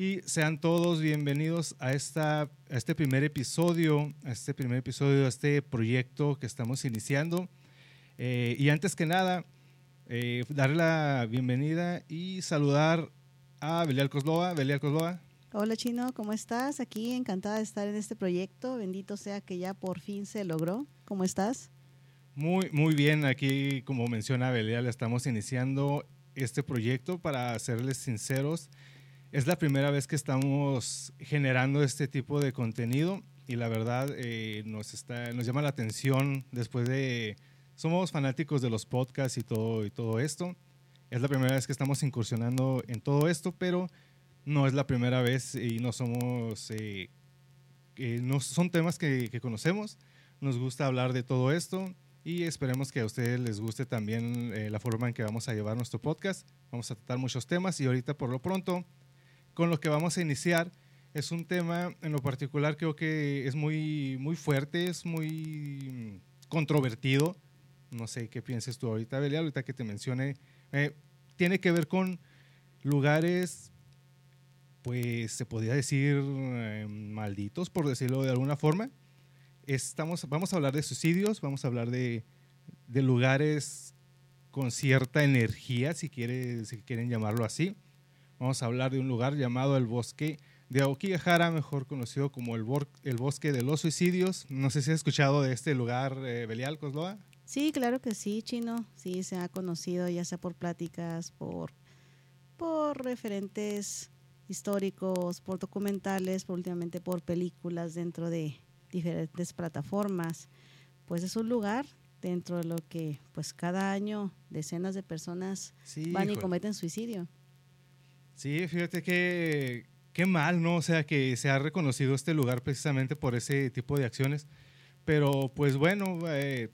Y sean todos bienvenidos a, esta, a este primer episodio, a este primer episodio de este proyecto que estamos iniciando. Eh, y antes que nada, eh, darle la bienvenida y saludar a Belial Cosloa. Belial Cosloa. Hola Chino, ¿cómo estás? Aquí encantada de estar en este proyecto. Bendito sea que ya por fin se logró. ¿Cómo estás? Muy, muy bien. Aquí, como menciona Belial, estamos iniciando este proyecto para serles sinceros es la primera vez que estamos generando este tipo de contenido y la verdad eh, nos, está, nos llama la atención después de... Somos fanáticos de los podcasts y todo, y todo esto. Es la primera vez que estamos incursionando en todo esto, pero no es la primera vez y no somos... Eh, no son temas que, que, conocemos. Nos gusta hablar de todo esto y esperemos que a ustedes les guste también eh, la forma en que vamos a llevar nuestro podcast. Vamos a tratar muchos temas y ahorita por lo pronto con lo que vamos a iniciar. Es un tema en lo particular creo que es muy, muy fuerte, es muy controvertido. No sé qué pienses tú ahorita, Belia, ahorita que te mencione. Eh, tiene que ver con lugares, pues se podría decir eh, malditos, por decirlo de alguna forma. Estamos, vamos a hablar de suicidios, vamos a hablar de, de lugares con cierta energía, si, quiere, si quieren llamarlo así. Vamos a hablar de un lugar llamado el Bosque de Aokigahara, mejor conocido como el, el Bosque de los Suicidios. No sé si has escuchado de este lugar, eh, Belial Cosloa. Sí, claro que sí, Chino. Sí, se ha conocido ya sea por pláticas, por, por referentes históricos, por documentales, por últimamente por películas dentro de diferentes plataformas. Pues es un lugar dentro de lo que pues cada año decenas de personas van y cometen suicidio. Sí, fíjate que qué mal, ¿no? O sea, que se ha reconocido este lugar precisamente por ese tipo de acciones. Pero pues bueno, eh,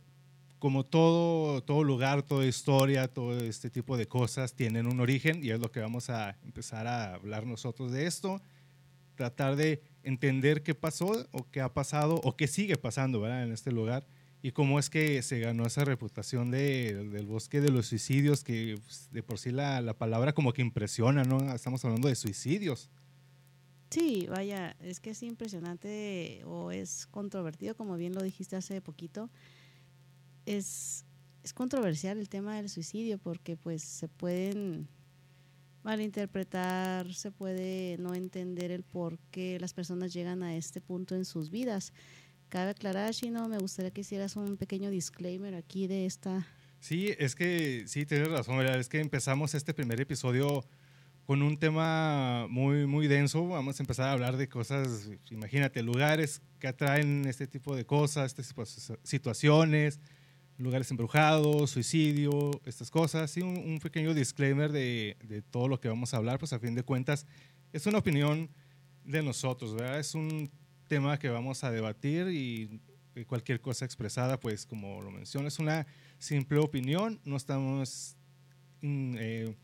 como todo, todo lugar, toda historia, todo este tipo de cosas tienen un origen y es lo que vamos a empezar a hablar nosotros de esto. Tratar de entender qué pasó o qué ha pasado o qué sigue pasando ¿verdad? en este lugar y cómo es que se ganó esa reputación de, del bosque de los suicidios, que pues, de por sí la, la, palabra como que impresiona, ¿no? Estamos hablando de suicidios. Sí, vaya, es que es impresionante o es controvertido, como bien lo dijiste hace poquito. Es, es controversial el tema del suicidio porque pues se pueden malinterpretar, se puede no entender el por qué las personas llegan a este punto en sus vidas. Cabe aclarar, Chino, me gustaría que hicieras un pequeño disclaimer aquí de esta. Sí, es que sí, tienes razón, ¿verdad? es que empezamos este primer episodio con un tema muy, muy denso. Vamos a empezar a hablar de cosas, imagínate, lugares que atraen este tipo de cosas, estas situaciones, lugares embrujados, suicidio, estas cosas. Sí, un, un pequeño disclaimer de, de, todo lo que vamos a hablar, pues a fin de cuentas es una opinión de nosotros, ¿verdad? Es un tema que vamos a debatir y cualquier cosa expresada, pues como lo menciono, es una simple opinión, no estamos mm, eh,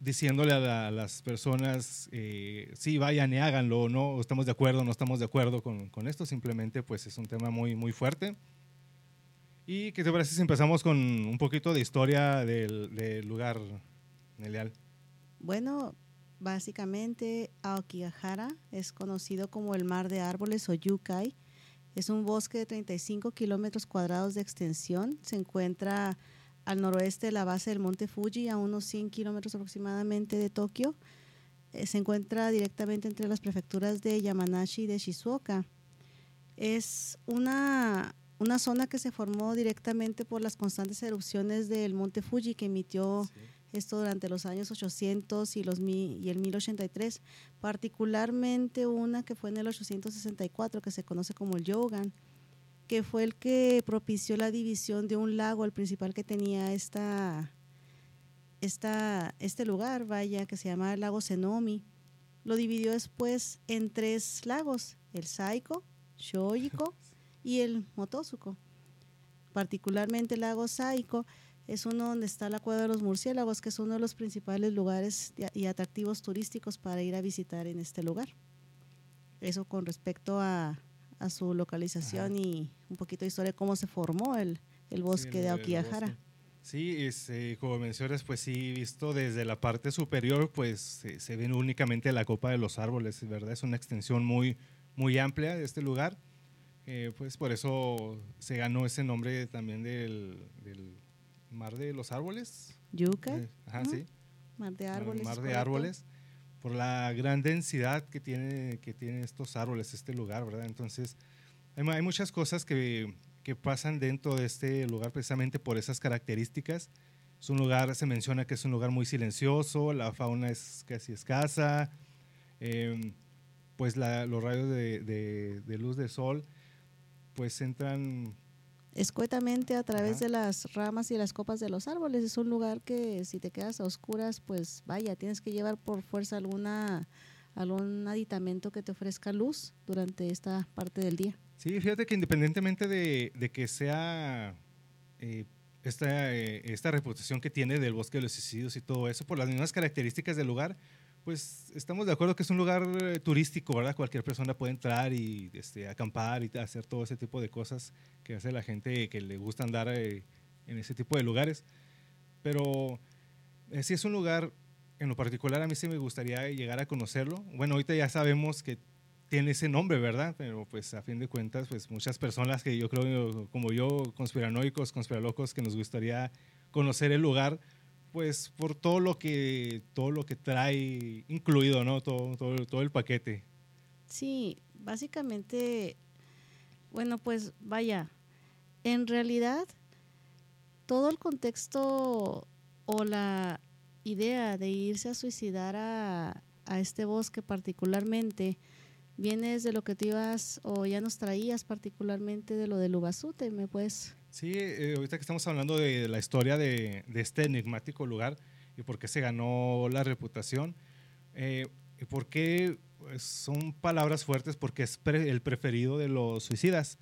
diciéndole a, las personas eh, sí vayan y háganlo, no estamos de acuerdo, no estamos de acuerdo con, esto, simplemente pues es un tema muy, muy fuerte. ¿Y qué te parece si empezamos con un poquito de historia del, lugar, Nelial? Bueno, Básicamente, Aokigahara es conocido como el mar de árboles o yukai. Es un bosque de 35 kilómetros cuadrados de extensión. Se encuentra al noroeste de la base del monte Fuji, a unos 100 kilómetros aproximadamente de Tokio. Eh, se encuentra directamente entre las prefecturas de Yamanashi y de Shizuoka. Es una, una zona que se formó directamente por las constantes erupciones del monte Fuji que emitió esto durante los años 800 y, los, y el 1083, particularmente una que fue en el 864 que se conoce como el Yogan, que fue el que propició la división de un lago, el principal que tenía esta, esta, este lugar, vaya, que se llama el lago Senomi. Lo dividió después en tres lagos, el Saiko, Shoyiko y el Motosuko. Particularmente el lago Saiko es uno donde está la cueva de los murciélagos, que es uno de los principales lugares y atractivos turísticos para ir a visitar en este lugar. Eso con respecto a, a su localización y un poquito de historia de cómo se formó el, el bosque de Aokigahara. Sí, es, eh, como mencionas, pues sí, visto desde la parte superior, pues se ven únicamente la copa de los árboles, ¿verdad? Es una extensión muy, muy amplia de este lugar. Eh, pues por eso se ganó ese nombre también del, del Mar de los Árboles. Yuca. Eh, ajá, sí. Mar de árboles. Mar de árboles por la gran densidad que tiene, que tienen estos árboles, este lugar, ¿verdad? Entonces, hay, muchas cosas que, que, pasan dentro de este lugar precisamente por esas características. Es un lugar, se menciona que es un lugar muy silencioso, la fauna es casi escasa, em, pues los rayos de, de, de, luz del sol pues entran escuetamente a través de las ramas y las copas de los árboles. Es un lugar que si te quedas a oscuras, pues vaya, tienes que llevar por fuerza alguna algún aditamento que te ofrezca luz durante esta parte del día. Sí, fíjate que independientemente de, que sea eh, esta, eh, esta reputación que tiene del bosque de los suicidios y todo eso, por las mismas características del lugar, pues estamos de acuerdo que es un lugar eh, turístico, ¿verdad? Cualquier persona puede entrar y este, acampar y hacer todo ese tipo de cosas que hace la gente que le gusta andar eh, en ese tipo de lugares. Pero eh, si es un lugar, en lo particular a mí sí me gustaría llegar a conocerlo. Bueno, ahorita ya sabemos que tiene ese nombre, ¿verdad? Pero pues a fin de cuentas, pues muchas personas que yo creo, como yo, conspiranoicos, conspiralocos, que nos gustaría conocer el lugar, pues por todo lo que todo lo que trae incluido, ¿no? Todo, todo, todo el paquete. Sí, básicamente, bueno, pues vaya, en realidad todo el contexto o la idea de irse a suicidar a, a este bosque particularmente viene desde lo que tú ibas o ya nos traías particularmente de lo del Ubasute, ¿me puedes Sí, eh, ahorita que estamos hablando de la historia de, este enigmático lugar y por qué se ganó la reputación, eh, y por qué pues, son palabras fuertes, porque es el preferido de los suicidas,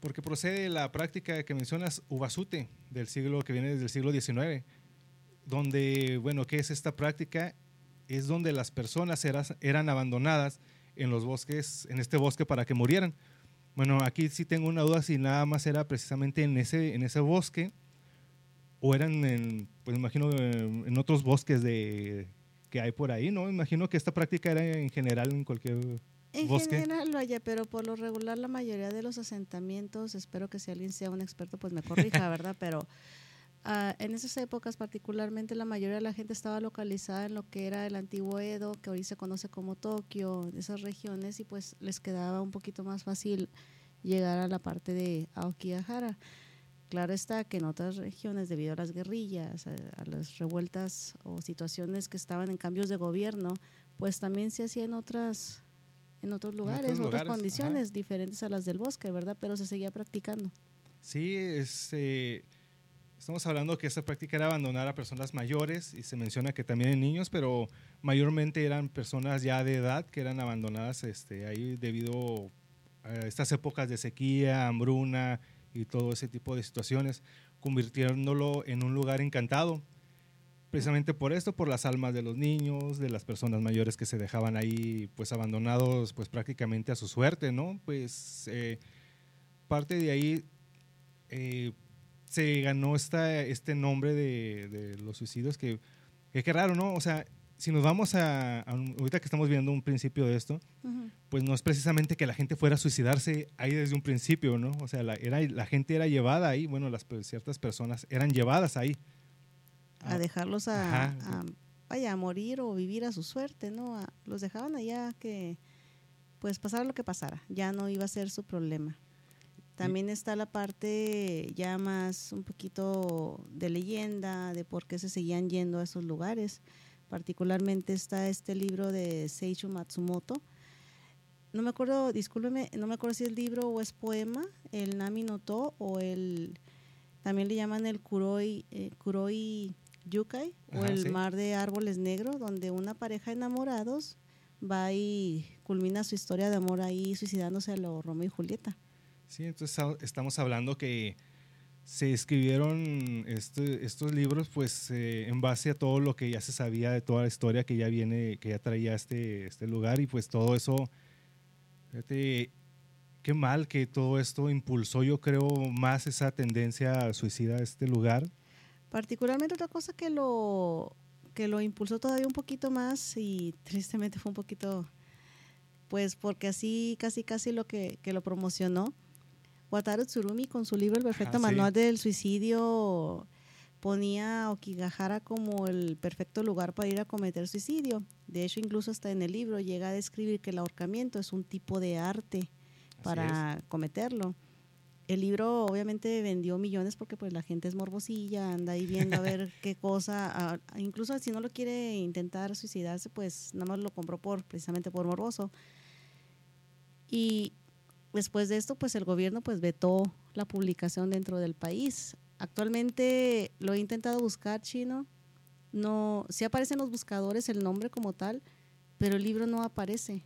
porque procede la práctica que mencionas, Ubasute, del siglo que viene desde el siglo XIX, donde, bueno, ¿qué es esta práctica? Es donde las personas eran abandonadas en los bosques, en este bosque para que murieran bueno, aquí sí tengo una duda si nada más era precisamente en ese, en ese bosque o eran, en, pues imagino, en otros bosques de, que hay por ahí, ¿no? Imagino que esta práctica era en general en cualquier en general lo haya, pero por lo regular la mayoría de los asentamientos, espero que si alguien sea un experto, pues me corrija, ¿verdad? Pero Ah, en esas épocas particularmente la mayoría de la gente estaba localizada en lo que era el antiguo Edo, que hoy se conoce como Tokio, esas regiones, y pues les quedaba un poquito más fácil llegar a la parte de Aokigahara. Claro está que en otras regiones, debido a las guerrillas, a, las revueltas o situaciones que estaban en cambios de gobierno, pues también se hacía en otras en otros lugares, en otras condiciones diferentes a las del bosque, ¿verdad? Pero se seguía practicando. Sí, es, eh, Estamos hablando que esta práctica era abandonar a personas mayores y se menciona que también en niños, pero mayormente eran personas ya de edad que eran abandonadas este, ahí debido a estas épocas de sequía, hambruna y todo ese tipo de situaciones, convirtiéndolo en un lugar encantado. Precisamente por esto, por las almas de los niños, de las personas mayores que se dejaban ahí pues abandonados pues prácticamente a su suerte, ¿no? Pues eh, parte de ahí eh, se ganó esta, este nombre de, de los suicidios que, que, raro, ¿no? O sea, si nos vamos a, ahorita que estamos viendo un principio de esto, pues no es precisamente que la gente fuera a suicidarse ahí desde un principio, ¿no? O sea, la, era, la gente era llevada ahí, bueno, las ciertas personas eran llevadas ahí. A, dejarlos a, vaya, a morir o vivir a su suerte, ¿no? los dejaban allá que, pues pasara lo que pasara, ya no iba a ser su problema. También está la parte ya más un poquito de leyenda, de por qué se seguían yendo a esos lugares. Particularmente está este libro de Seicho Matsumoto. no me acuerdo, discúlpeme, no me acuerdo si es libro o es poema, el Nami Noto o el, también le llaman el Kuroi, eh, Kuroi Yukai o el Mar de Árboles Negros, donde una pareja de enamorados va y culmina su historia de amor ahí suicidándose a lo Romeo y Julieta. Sí, entonces estamos hablando que se escribieron este, estos libros pues eh, en base a todo lo que ya se sabía de toda la historia que ya viene, que ya traía este, este lugar y pues todo eso, fíjate, qué mal que todo esto impulsó yo creo más esa tendencia suicida a este lugar. Particularmente otra cosa que lo, que lo impulsó todavía un poquito más y tristemente fue un poquito, pues porque así casi casi lo que lo promocionó Wataru Tsurumi con su libro El perfecto manual del suicidio ponía a Okigahara como el perfecto lugar para ir a cometer suicidio. De hecho, incluso hasta en el libro llega a describir que el ahorcamiento es un tipo de arte para cometerlo. El libro obviamente vendió millones porque pues la gente es morbosilla, anda ahí viendo a ver qué cosa, incluso si no lo quiere intentar suicidarse, pues nada más lo compró por precisamente por morboso. Y Después de esto, pues el gobierno pues vetó la publicación dentro del país. Actualmente lo he intentado buscar chino. No, sí aparece en los buscadores el nombre como tal, pero el libro no aparece.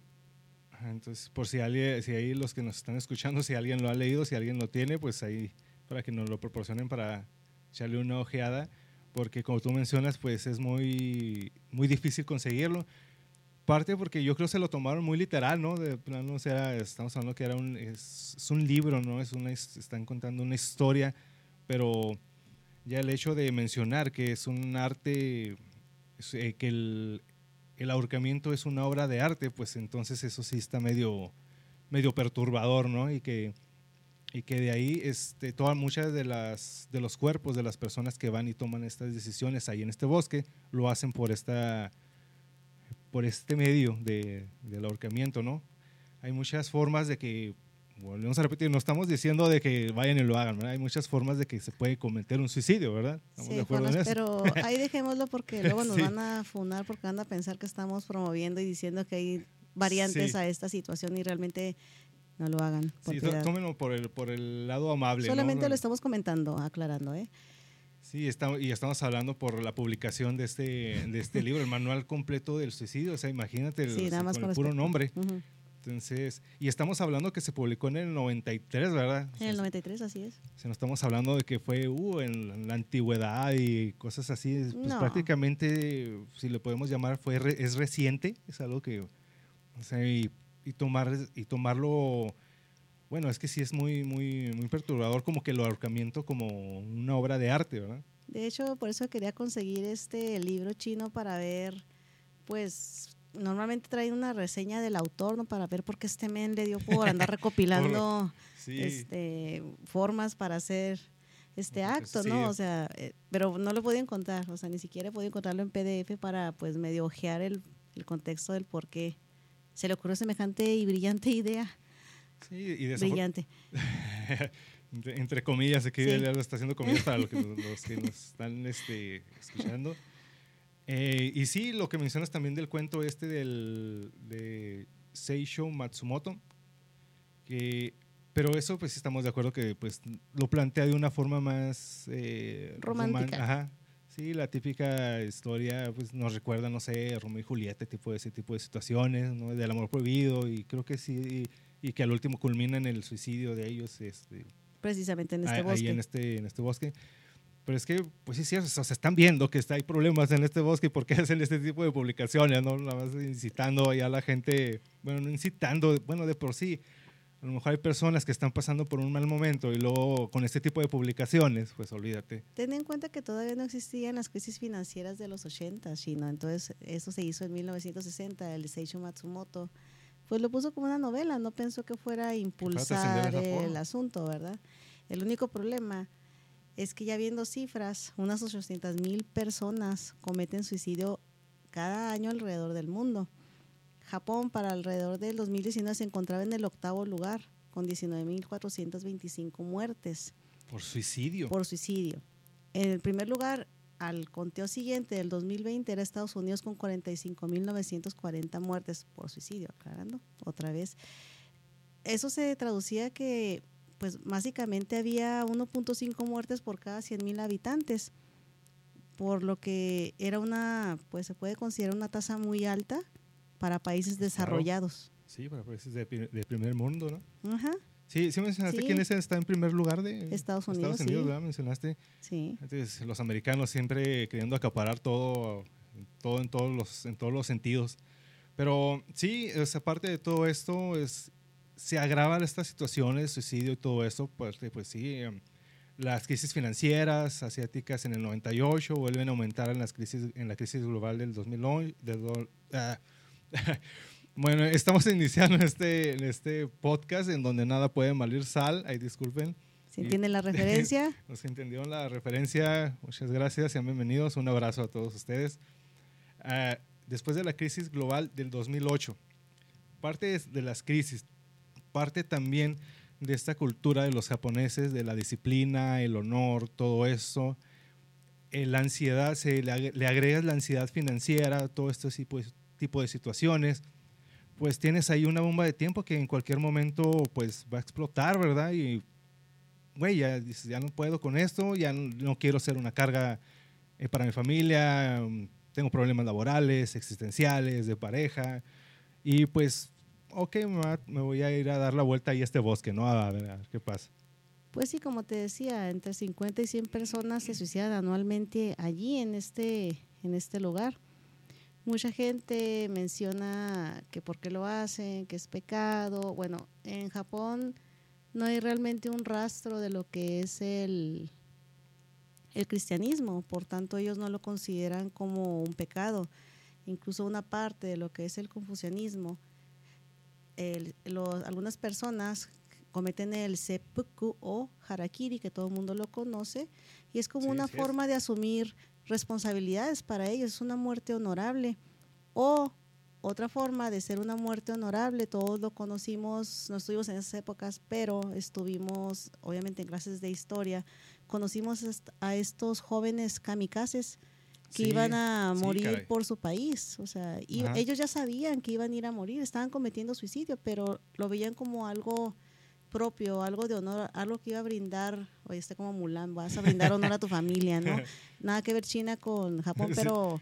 Entonces, por si alguien, si ahí los que nos están escuchando, si alguien lo ha leído, si alguien lo tiene, pues ahí para que nos lo proporcionen para echarle una ojeada, porque como tú mencionas, pues es muy, muy difícil conseguirlo parte porque yo creo que se lo tomaron muy literal, ¿no? De plano, o sea, estamos hablando que era un, es, un libro, ¿no? Es una, están contando una historia, pero ya el hecho de mencionar que es un arte, eh, que el, el, ahorcamiento es una obra de arte, pues entonces eso sí está medio, medio perturbador, ¿no? Y que, y que de ahí este, todas muchas de, las, de los cuerpos de las personas que van y toman estas decisiones ahí en este bosque lo hacen por esta por este medio de, del ahorcamiento, ¿no? Hay muchas formas de que, volvemos a repetir, no estamos diciendo de que vayan y lo hagan, ¿verdad? Hay muchas formas de que se puede cometer un suicidio, ¿verdad? Estamos de acuerdo en eso. Pero ahí dejémoslo porque luego nos van a funar porque van a pensar que estamos promoviendo y diciendo que hay variantes a esta situación y realmente no lo hagan. sí, tómenlo por el, por el lado amable. Solamente lo estamos comentando, aclarando, ¿eh? Sí, estamos, y estamos hablando por la publicación de este, de este libro, el manual completo del suicidio. O sea, imagínate el, con el puro nombre. Entonces, y estamos hablando que se publicó en el 93, ¿verdad? En el 93, así es. O sea, no estamos hablando de que fue uh, en, la antigüedad y cosas así. Pues prácticamente, si le podemos llamar, fue es reciente. Es algo que, o sea, y, y, tomar, y tomarlo bueno, es que sí es muy, muy, muy perturbador como que el ahorcamiento como una obra de arte, ¿verdad? De hecho, por eso quería conseguir este libro chino para ver, pues, normalmente trae una reseña del autor, ¿no? Para ver por qué este men le dio por andar recopilando este, formas para hacer este acto, ¿no? O sea, eh, pero no lo podía encontrar, o sea, ni siquiera podía encontrarlo en PDF para, pues, medio ojear el, el contexto del por qué se le ocurrió semejante y brillante idea. Sí, y Brillante. entre, comillas, aquí sí. está haciendo comillas para los que, nos, están este, escuchando. Eh, y sí, lo que mencionas también del cuento este del, de Seisho Matsumoto, que, pero eso pues estamos de acuerdo que pues lo plantea de una forma más eh, romántica. ajá, sí, la típica historia pues nos recuerda, no sé, Romeo y Julieta, tipo de ese tipo de situaciones, ¿no? del amor prohibido y creo que sí y que al último culmina en el suicidio de ellos. Este, Precisamente en este bosque. Ahí en este, en este bosque. Pero es que, pues sí, sí, o sea, se están viendo que está, hay problemas en este bosque porque hacen este tipo de publicaciones, ¿no? Nada más incitando a la gente, bueno, no incitando, bueno, de por sí. A lo mejor hay personas que están pasando por un mal momento y luego con este tipo de publicaciones, pues olvídate. Ten en cuenta que todavía no existían las crisis financieras de los 80, Chino. Entonces, eso se hizo en 1960, el Seisho Matsumoto pues lo puso como una novela, no pensó que fuera a impulsar el asunto, ¿verdad? El único problema es que ya viendo cifras, unas 800 mil personas cometen suicidio cada año alrededor del mundo. Japón para alrededor del 2019 se encontraba en el octavo lugar, con 19.425 muertes. ¿Por suicidio? Por suicidio. En el primer lugar al conteo siguiente del 2020 era Estados Unidos con 45.940 muertes por suicidio, aclarando otra vez. Eso se traducía que pues básicamente había 1.5 muertes por cada 100.000 habitantes, por lo que era una, pues se puede considerar una tasa muy alta para países desarrollados. Sí, para países de, de primer mundo, ¿no? Ajá. Sí, sí mencionaste quién está en primer lugar de Estados Unidos. Estados Unidos, ¿verdad? Mencionaste. Sí. Entonces, los americanos siempre queriendo acaparar todo, todo en todos los, en todos los sentidos. Pero sí, esa parte de todo esto es, se agravan estas situaciones, suicidio y todo eso, pues, pues sí, em, las crisis financieras asiáticas en el 98 vuelven a aumentar en las crisis en la crisis global del 2009 del, ah, Bueno, estamos iniciando este, este podcast en donde nada puede malir sal. Ahí disculpen. ¿Se entiende la referencia? Nos entendieron la referencia. Muchas gracias. Sean bienvenidos. Un abrazo a todos ustedes. Ah, después de la crisis global del 2008, parte de las crisis, parte también de esta cultura de los japoneses, de la disciplina, el honor, todo eso. Eh, la ansiedad, se le, agregas la ansiedad financiera, todo este tipo tipo de situaciones pues tienes ahí una bomba de tiempo que en cualquier momento pues va a explotar, ¿verdad? Y, güey, ya, ya no puedo con esto, ya no, quiero ser una carga eh, para mi familia, mm, tengo problemas laborales, existenciales, de pareja, y pues, ok, me, voy a ir a dar la vuelta ahí a este bosque, ¿no? A ver, a ver qué pasa. Pues sí, como te decía, entre 50 y 100 personas se suicidan anualmente allí en este, en este lugar. Mucha gente menciona que por qué lo hacen, que es pecado. Bueno, en Japón no hay realmente un rastro de lo que es el, el cristianismo, por tanto ellos no lo consideran como un pecado. Incluso una parte de lo que es el confucianismo, algunas personas cometen el seppuku o harakiri, que todo el mundo lo conoce, y es como una forma de asumir responsabilidades para ellos, es una muerte honorable. O otra forma de ser una muerte honorable, todos lo conocimos, no estuvimos en esas épocas, pero estuvimos obviamente en clases de historia, conocimos a estos jóvenes kamikazes que iban a morir por su país, o sea, y ellos ya sabían que iban a ir a morir, estaban cometiendo suicidio, pero lo veían como algo propio, algo de honor, algo que iba a brindar, oye, este como Mulan, vas a brindar honor a tu familia, ¿no? Nada que ver China con Japón, pero...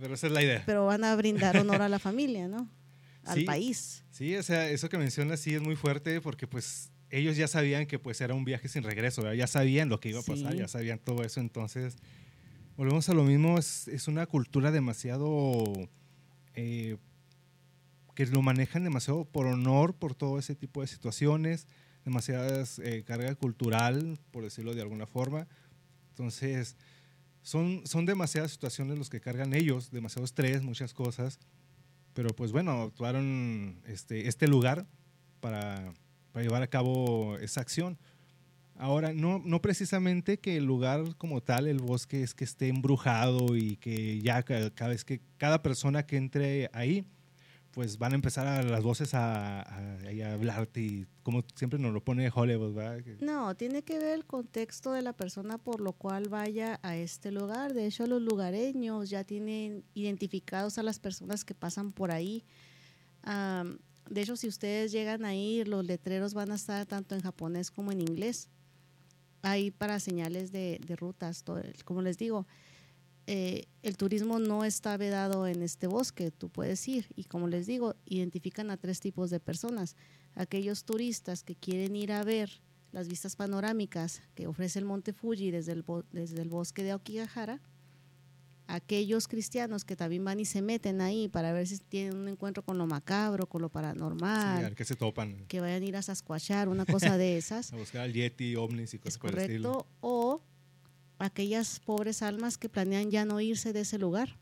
Pero esa es la idea. Pero van a brindar honor a la familia, ¿no? Al país. Sí, o sea, eso que mencionas sí es muy fuerte porque pues ellos ya sabían que pues era un viaje sin regreso, ya sabían lo que iba a pasar, ya sabían todo eso, entonces volvemos a lo mismo, es, es una cultura demasiado... Eh, que lo manejan demasiado por honor, por todo ese tipo de situaciones, demasiadas eh, carga cultural, por decirlo de alguna forma. Entonces, son, son demasiadas situaciones los que cargan ellos, demasiado estrés, muchas cosas. Pero pues bueno, actuaron este, este lugar para, para llevar a cabo esa acción. Ahora, no, no precisamente que el lugar como tal, el bosque, es que esté embrujado y que ya cada vez que cada persona que entre ahí pues van a empezar a las voces a, a, hablarte y como siempre nos lo pone Hollywood. No, tiene que ver el contexto de la persona por lo cual vaya a este lugar. De hecho, los lugareños ya tienen identificados a las personas que pasan por ahí. de hecho, si ustedes llegan a ir, los letreros van a estar tanto en japonés como en inglés. Ahí para señales de, de rutas, como les digo eh, el turismo no está vedado en este bosque, tú puedes ir y como les digo, identifican a tres tipos de personas. Aquellos turistas que quieren ir a ver las vistas panorámicas que ofrece el Monte Fuji desde el, desde el bosque de Aokigahara, aquellos cristianos que también van y se meten ahí para ver si tienen un encuentro con lo macabro, con lo paranormal. que se topan. Que vayan a ir a sasquachar, una cosa de esas. a buscar al Yeti, ovnis y cosas por el estilo. O aquellas pobres almas que planean ya no irse de ese lugar.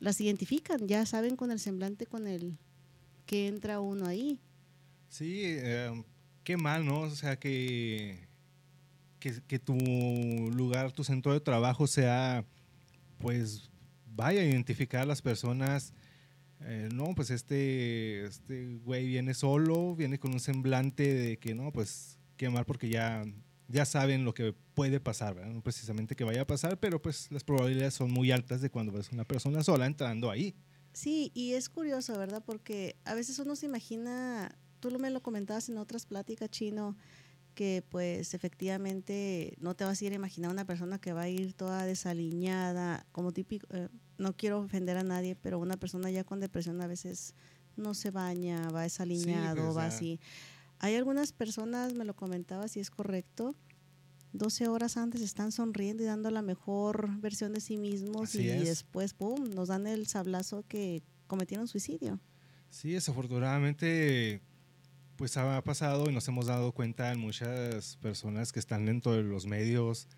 Las identifican, ya saben con el semblante con el que entra uno ahí. Sí, em, qué mal, ¿no? O sea, que, que, tu lugar, tu centro de trabajo sea, pues, vaya a identificar a las personas. Eh, no, pues este, este güey viene solo, viene con un semblante de que no, pues qué mal porque ya ya saben lo que puede pasar, ¿verdad? no precisamente que vaya a pasar, pero pues las probabilidades son muy altas de cuando ves una persona sola entrando ahí. Sí, y es curioso, ¿verdad? Porque a veces uno se imagina, tú me lo comentabas en otras pláticas, Chino, que pues efectivamente no te vas a ir a imaginar una persona que va a ir toda desaliñada, como típico, eh, no quiero ofender a nadie, pero una persona ya con depresión a veces no se baña, va desaliñado, pues, va ya. así. Hay algunas personas, me lo comentaba si es correcto, 12 horas antes están sonriendo y dando la mejor versión de sí mismos Así y es. después, ¡pum!, nos dan el sablazo que cometieron suicidio. Sí, desafortunadamente, pues ha pasado y nos hemos dado cuenta en muchas personas que están dentro de los medios,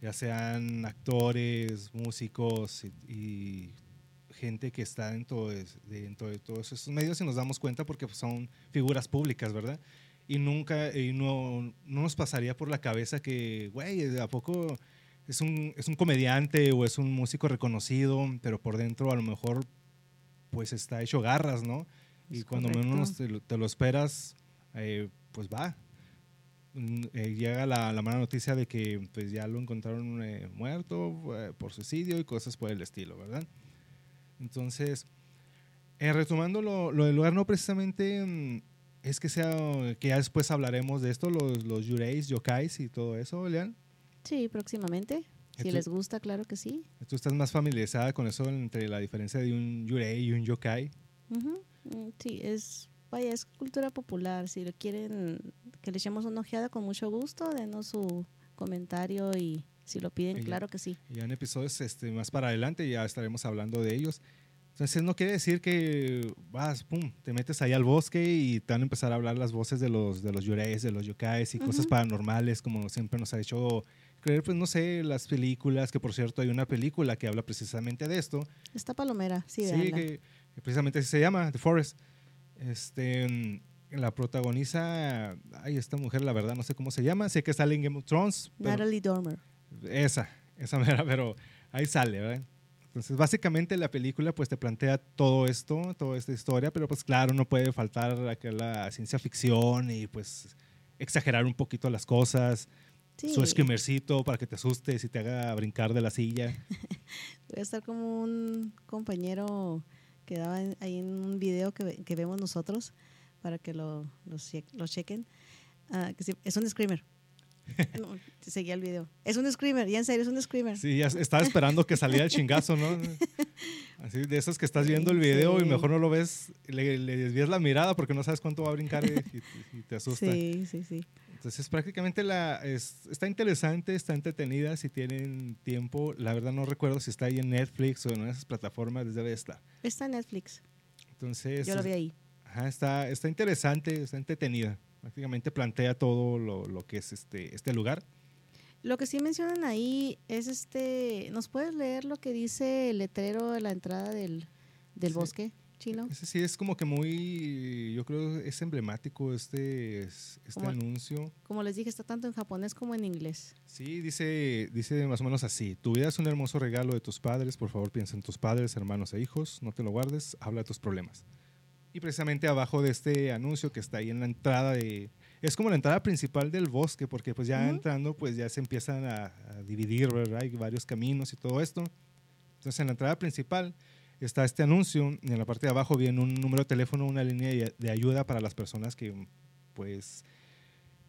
ya sean actores, músicos y, y gente que está dentro de, dentro de todos esos medios y nos damos cuenta porque pues, son figuras públicas, ¿verdad? Y nunca, y no, no nos pasaría por la cabeza que, güey, ¿a poco es un, es un comediante o es un músico reconocido, pero por dentro a lo mejor pues está hecho garras, ¿no? Y Es cuando correcto. menos te, lo- te lo esperas, eh, pues va. Mm, eh, llega la, la mala noticia de que pues ya lo encontraron eh, muerto eh, por suicidio y cosas por el estilo, ¿verdad? Entonces, eh, retomando lo, lo del lugar, no precisamente mm, es que sea, que ya después hablaremos de esto, los, los yureis, yokais y todo eso, Lean. Sí, próximamente. Si les gusta, claro que sí. Tú estás más familiarizada con eso entre la diferencia de un yurei y un yokai. Ujú, mm, Sí, es, vaya, es cultura popular. Si lo quieren que le echemos una ojeada con mucho gusto, denos su comentario y si lo piden, Y claro que sí. Ya en episodios este, más para adelante ya estaremos hablando de ellos. Entonces no quiere decir que vas, pum, te metes ahí al bosque y te van a empezar a hablar las voces de los, de los yureis, de los yokais y cosas paranormales, como siempre nos ha hecho creer, pues no sé, las películas, que por cierto hay una película que habla precisamente de esto. Esta palomera, sí, Sí, que, que precisamente así se llama, The Forest. Este, mm, la protagoniza, ay, esta mujer, la verdad, no sé cómo se llama, sé que sale en Game of Thrones. Natalie Dormer. esa, esa mera, pero ahí sale, ¿verdad? Entonces, básicamente la película pues te plantea todo esto, toda esta historia, pero pues claro, no puede faltar acá la ciencia ficción y pues exagerar un poquito las cosas, Sí, su screamercito para que te asustes y te haga brincar de la silla. voy a estar como un compañero que daba ahí en un video que, que vemos nosotros para que lo, lo, che- lo chequen. Ah, que es un screamer. No, seguía el video. Es un screamer, ya en serio, es un screamer. Sí, ya estaba esperando que saliera el chingazo, ¿no? Así de esos que estás viendo el video y Sí. mejor no lo ves, le, le desvías la mirada porque no sabes cuánto va a brincar y, y- y te asusta. Sí, sí, sí. Entonces prácticamente la, es- está interesante, está entretenida, si tienen tiempo. La verdad no recuerdo si está ahí en Netflix o en esas plataformas, debe de estar. Está en Netflix. Entonces, Yo lo vi ahí. ajá, está, está interesante, está entretenida. Prácticamente plantea todo lo, lo que es este, este lugar. Lo que sí mencionan ahí es este. ¿Nos puedes leer lo que dice el letrero de la entrada del, del Sí. bosque chino? Ese sí es como que muy, yo creo es emblemático este, este Como- anuncio. Como les dije, está tanto en japonés como en inglés. Sí, dice, dice más o menos así. Tu vida es un hermoso regalo de tus padres. Por favor, piensa en tus padres, hermanos e hijos. No te lo guardes. Habla de tus problemas. Y precisamente abajo de este anuncio que está ahí en la entrada de... Es como la entrada principal del bosque, porque pues ya Ujú. entrando, pues ya se empiezan a, a dividir, ¿verdad? Hay varios caminos y todo esto. Entonces en la entrada principal está este anuncio y en la parte de abajo viene un número de teléfono, una línea de- de ayuda para las personas que pues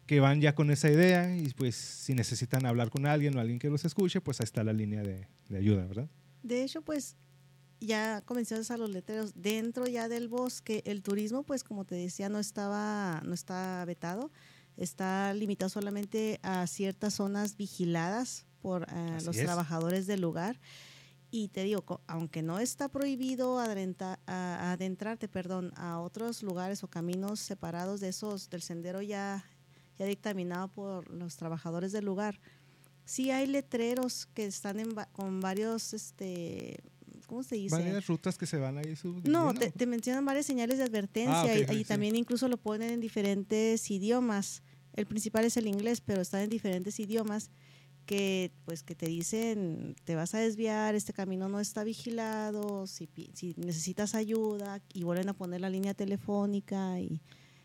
que van ya con esa idea y pues si necesitan hablar con alguien o alguien que los escuche, pues ahí está la línea de, de ayuda, ¿verdad? De hecho, pues ya comenzaste a los letreros. Dentro ya del bosque, el turismo, pues como te decía, no estaba, no está vetado. Está limitado solamente a ciertas zonas vigiladas por eh, los es. trabajadores del lugar. Y te digo, aunque no está prohibido adrenta- a- adentrarte perdón, a otros lugares o caminos separados de esos del sendero ya, ya dictaminado por los trabajadores del lugar, sí hay letreros que están en con varios, este, ¿cómo se dice? Varias rutas que se van ahí No, te, te mencionan varias señales de advertencia Ah, y, ok, y sí. también incluso lo ponen en diferentes idiomas. El principal es el inglés, pero están en diferentes idiomas que pues que te dicen te vas a desviar, este camino no está vigilado, si, si necesitas ayuda y vuelven a poner la línea telefónica y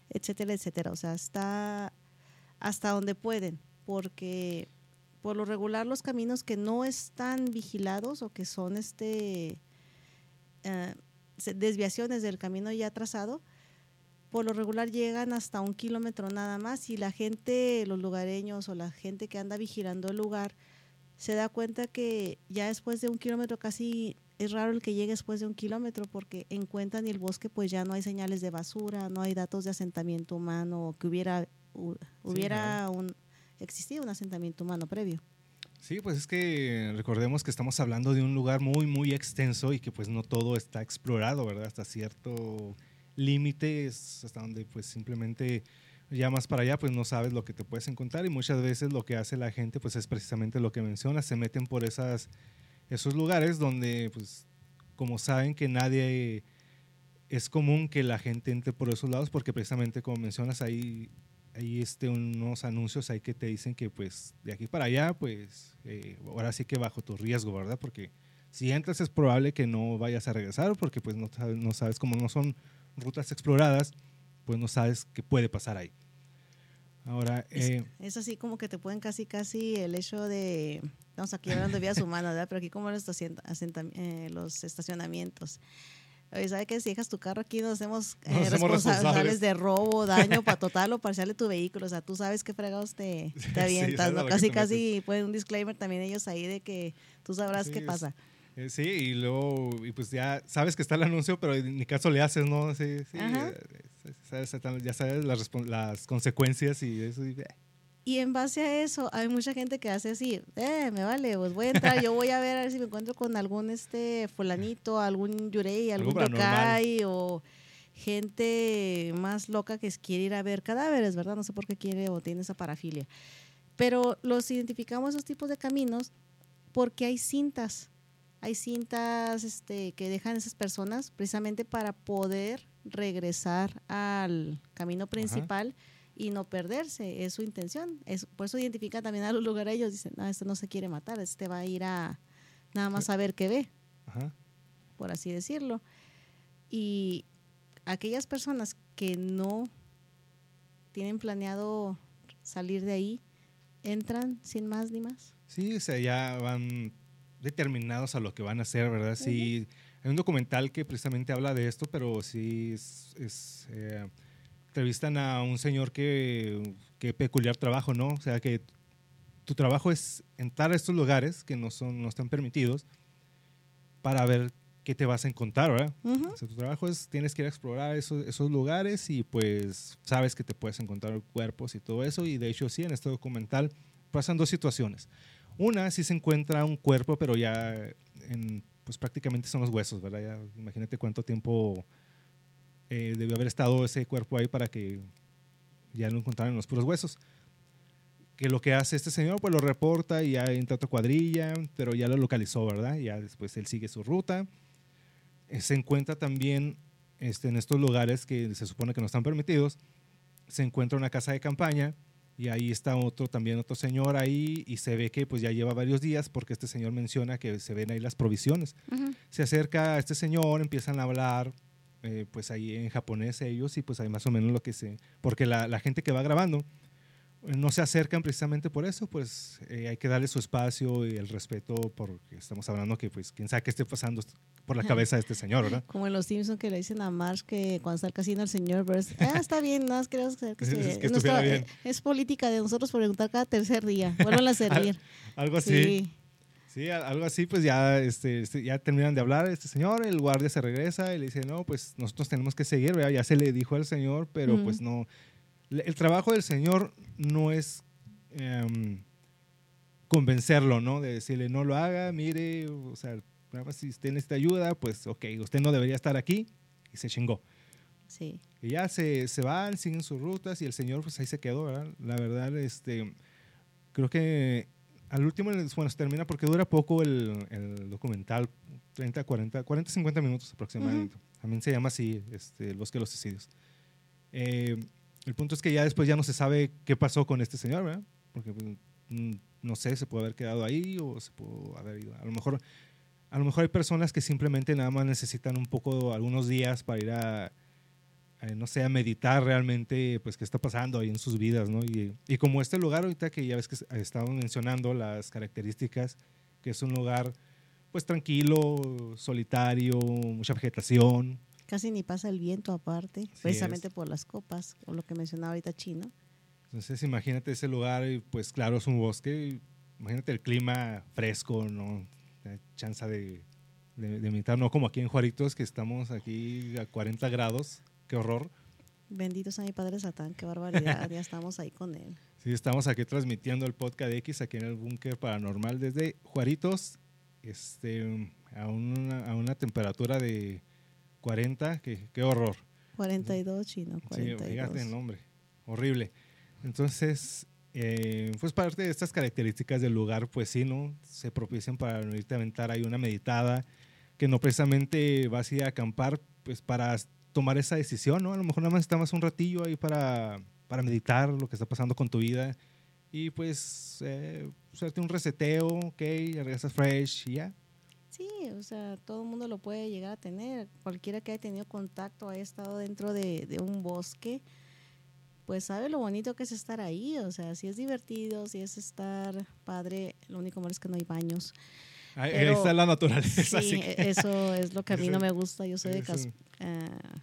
etcétera, etcétera. O sea, está hasta donde pueden. porque por lo regular los caminos que no están vigilados o que son este eh, desviaciones del camino ya trazado, por lo regular llegan hasta un kilómetro nada más y la gente, los lugareños o la gente que anda vigilando el lugar, se da cuenta que ya después de un kilómetro casi es raro el que llegue después de un kilómetro porque encuentran y el bosque pues ya no hay señales de basura, no hay datos de asentamiento humano o que hubiera, hubiera un, existido un asentamiento humano previo. Sí, pues es que recordemos que estamos hablando de un lugar muy, muy extenso y que pues no todo está explorado, ¿verdad? Hasta cierto límite hasta donde pues simplemente ya más para allá pues no sabes lo que te puedes encontrar y muchas veces lo que hace la gente pues es precisamente lo que menciona, se meten por esas, esos lugares donde pues como saben que nadie es común que la gente entre por esos lados porque precisamente como mencionas ahí hay este, unos anuncios ahí que te dicen que pues de aquí para allá, pues eh, ahora sí que bajo tu riesgo, ¿verdad? Porque si entras es probable que no vayas a regresar porque pues no sabes, no sabes cómo no son rutas exploradas, pues no sabes qué puede pasar ahí. Ahora, eh, es, así como que te pueden casi, casi el hecho de, estamos aquí hablando de vías humanas, ¿verdad? Pero aquí como los, eh, los estacionamientos. Oye, ¿sabe qué? Si dejas tu carro aquí, nos hacemos, eh, responsables, de robo, daño para total o parcial de tu vehículo. O sea, tú sabes qué fregados te, te avientas, ¿no? Casi, casi pueden un disclaimer también ellos ahí de que tú sabrás qué pasa. Eh, sí, y luego, y pues ya sabes que está el anuncio, pero ni caso le haces, ¿no? Sí, sí. Ya sabes las, las consecuencias y eso. Y, y en base a eso, hay mucha gente que hace así, eh, me vale, pues voy a entrar, yo voy a ver a ver si me encuentro con algún este fulanito, algún yurei, algún yokai o gente más loca que quiere ir a ver cadáveres, ¿verdad? No sé por qué quiere o tiene esa parafilia. Pero los identificamos esos tipos de caminos porque hay cintas, hay cintas este, que dejan esas personas precisamente para poder regresar al camino principal y no perderse, es su intención. Es, por eso identifican también a los lugareños, dicen, no, este no se quiere matar, este va a ir a nada más a ver qué ve, por así decirlo. Y aquellas personas que no tienen planeado salir de ahí, entran sin más ni más. Sí, o sea, ya van determinados a lo que van a hacer, ¿verdad? Sí, hay un documental que precisamente habla de esto, pero sí es, eh, entrevistan a un señor que, que peculiar trabajo, ¿no? O sea, que tu trabajo es entrar a estos lugares que no, son, no están permitidos para ver qué te vas a encontrar, ¿verdad? o sea, tu trabajo es, tienes que ir a explorar esos, esos, lugares y pues sabes que te puedes encontrar cuerpos y todo eso. Y de hecho sí, en este documental pasan dos situaciones. Una, sí se encuentra un cuerpo, pero ya en, pues prácticamente son los huesos, ¿verdad? Ya, imagínate cuánto tiempo eh, debió haber estado ese cuerpo ahí para que ya lo encontraran los puros huesos. Que lo que hace este señor, pues lo reporta y ya entra otra cuadrilla, pero ya lo localizó, ¿verdad? Ya después él sigue su ruta. Eh, se encuentra también este, en estos lugares que se supone que no están permitidos, se encuentra una casa de campaña y ahí está otro también otro señor ahí y se ve que pues ya lleva varios días porque este señor menciona que se ven ahí las provisiones. Se acerca a este señor, empiezan a hablar, eh, pues ahí en japonés ellos y pues hay más o menos lo que se... Porque la, la gente que va grabando eh, no se acercan precisamente por eso, pues eh, hay que darle su espacio y el respeto porque estamos hablando que pues quién sabe qué esté pasando por la cabeza de este señor, ¿verdad? Como en los Simpsons que le dicen a Marsh que cuando está casino el señor Burns, ah, está bien, más queremos que, que, es, que bien. es política de nosotros preguntar cada tercer día, vuelvan a servir. Algo así. Sí. Sí, algo así, pues ya, este, este, ya terminan de hablar este señor, el guardia se regresa y le dice, no, pues nosotros tenemos que seguir, ya se le dijo al señor, pero pues no, el trabajo del señor no es em, convencerlo, ¿no? De decirle, no lo haga, mire, o sea, si usted necesita ayuda, pues ok, usted no debería estar aquí y se chingó. Sí. Y ya se, se van, siguen sus rutas y el señor pues ahí se quedó, ¿verdad? La verdad, este, creo que al último, bueno, se termina porque dura poco el, el documental, 30, 40, 40, 50 minutos aproximadamente. También se llama así, este, El bosque de los suicidios. Eh, el punto es que ya después ya no se sabe qué pasó con este señor, ¿verdad? Porque pues, mm, no sé, se puede haber quedado ahí o se pudo haber ido. A lo mejor, a lo mejor hay personas que simplemente nada más necesitan un poco, algunos días para ir a, eh, no sé, a meditar realmente, pues, qué está pasando ahí en sus vidas, ¿no? Y, y como este lugar ahorita que ya ves que estamos mencionando las características, que es un lugar, pues, tranquilo, solitario, mucha vegetación. Casi ni pasa el viento aparte, precisamente por las copas, o lo que mencionaba ahorita Chino. Entonces, imagínate ese lugar, y pues, claro, es un bosque, imagínate el clima fresco, ¿no? La chance de, de, de meditar, no como aquí en Juaritos, que estamos aquí a 40 grados qué horror. Bendito sea mi padre Satán, qué barbaridad, ya estamos ahí con él. Sí, estamos aquí transmitiendo el podcast X aquí en el búnker paranormal desde Juaritos, este, a, una, a una temperatura de 40, qué, qué horror. 42, chino, 42. Sí, fíjate el nombre, horrible. Entonces, eh, pues parte de estas características del lugar, pues sí, ¿no? Se propician para irte a aventar ahí una meditada, que no precisamente vas a ir a acampar, pues para tomar esa decisión, ¿no? A lo mejor nada más estás un ratillo ahí para, para meditar lo que está pasando con tu vida y pues eh, un reseteo, ok, regresas fresh y ya. Sí, o sea, todo el mundo lo puede llegar a tener. Cualquiera que haya tenido contacto, haya estado dentro de, de un bosque, pues sabe lo bonito que es estar ahí. O sea, si es divertido, si es estar padre, lo único malo es que no hay baños. Ahí, Pero, ahí está la naturaleza. Sí, eso es lo que a mí no me gusta. Yo soy de uh,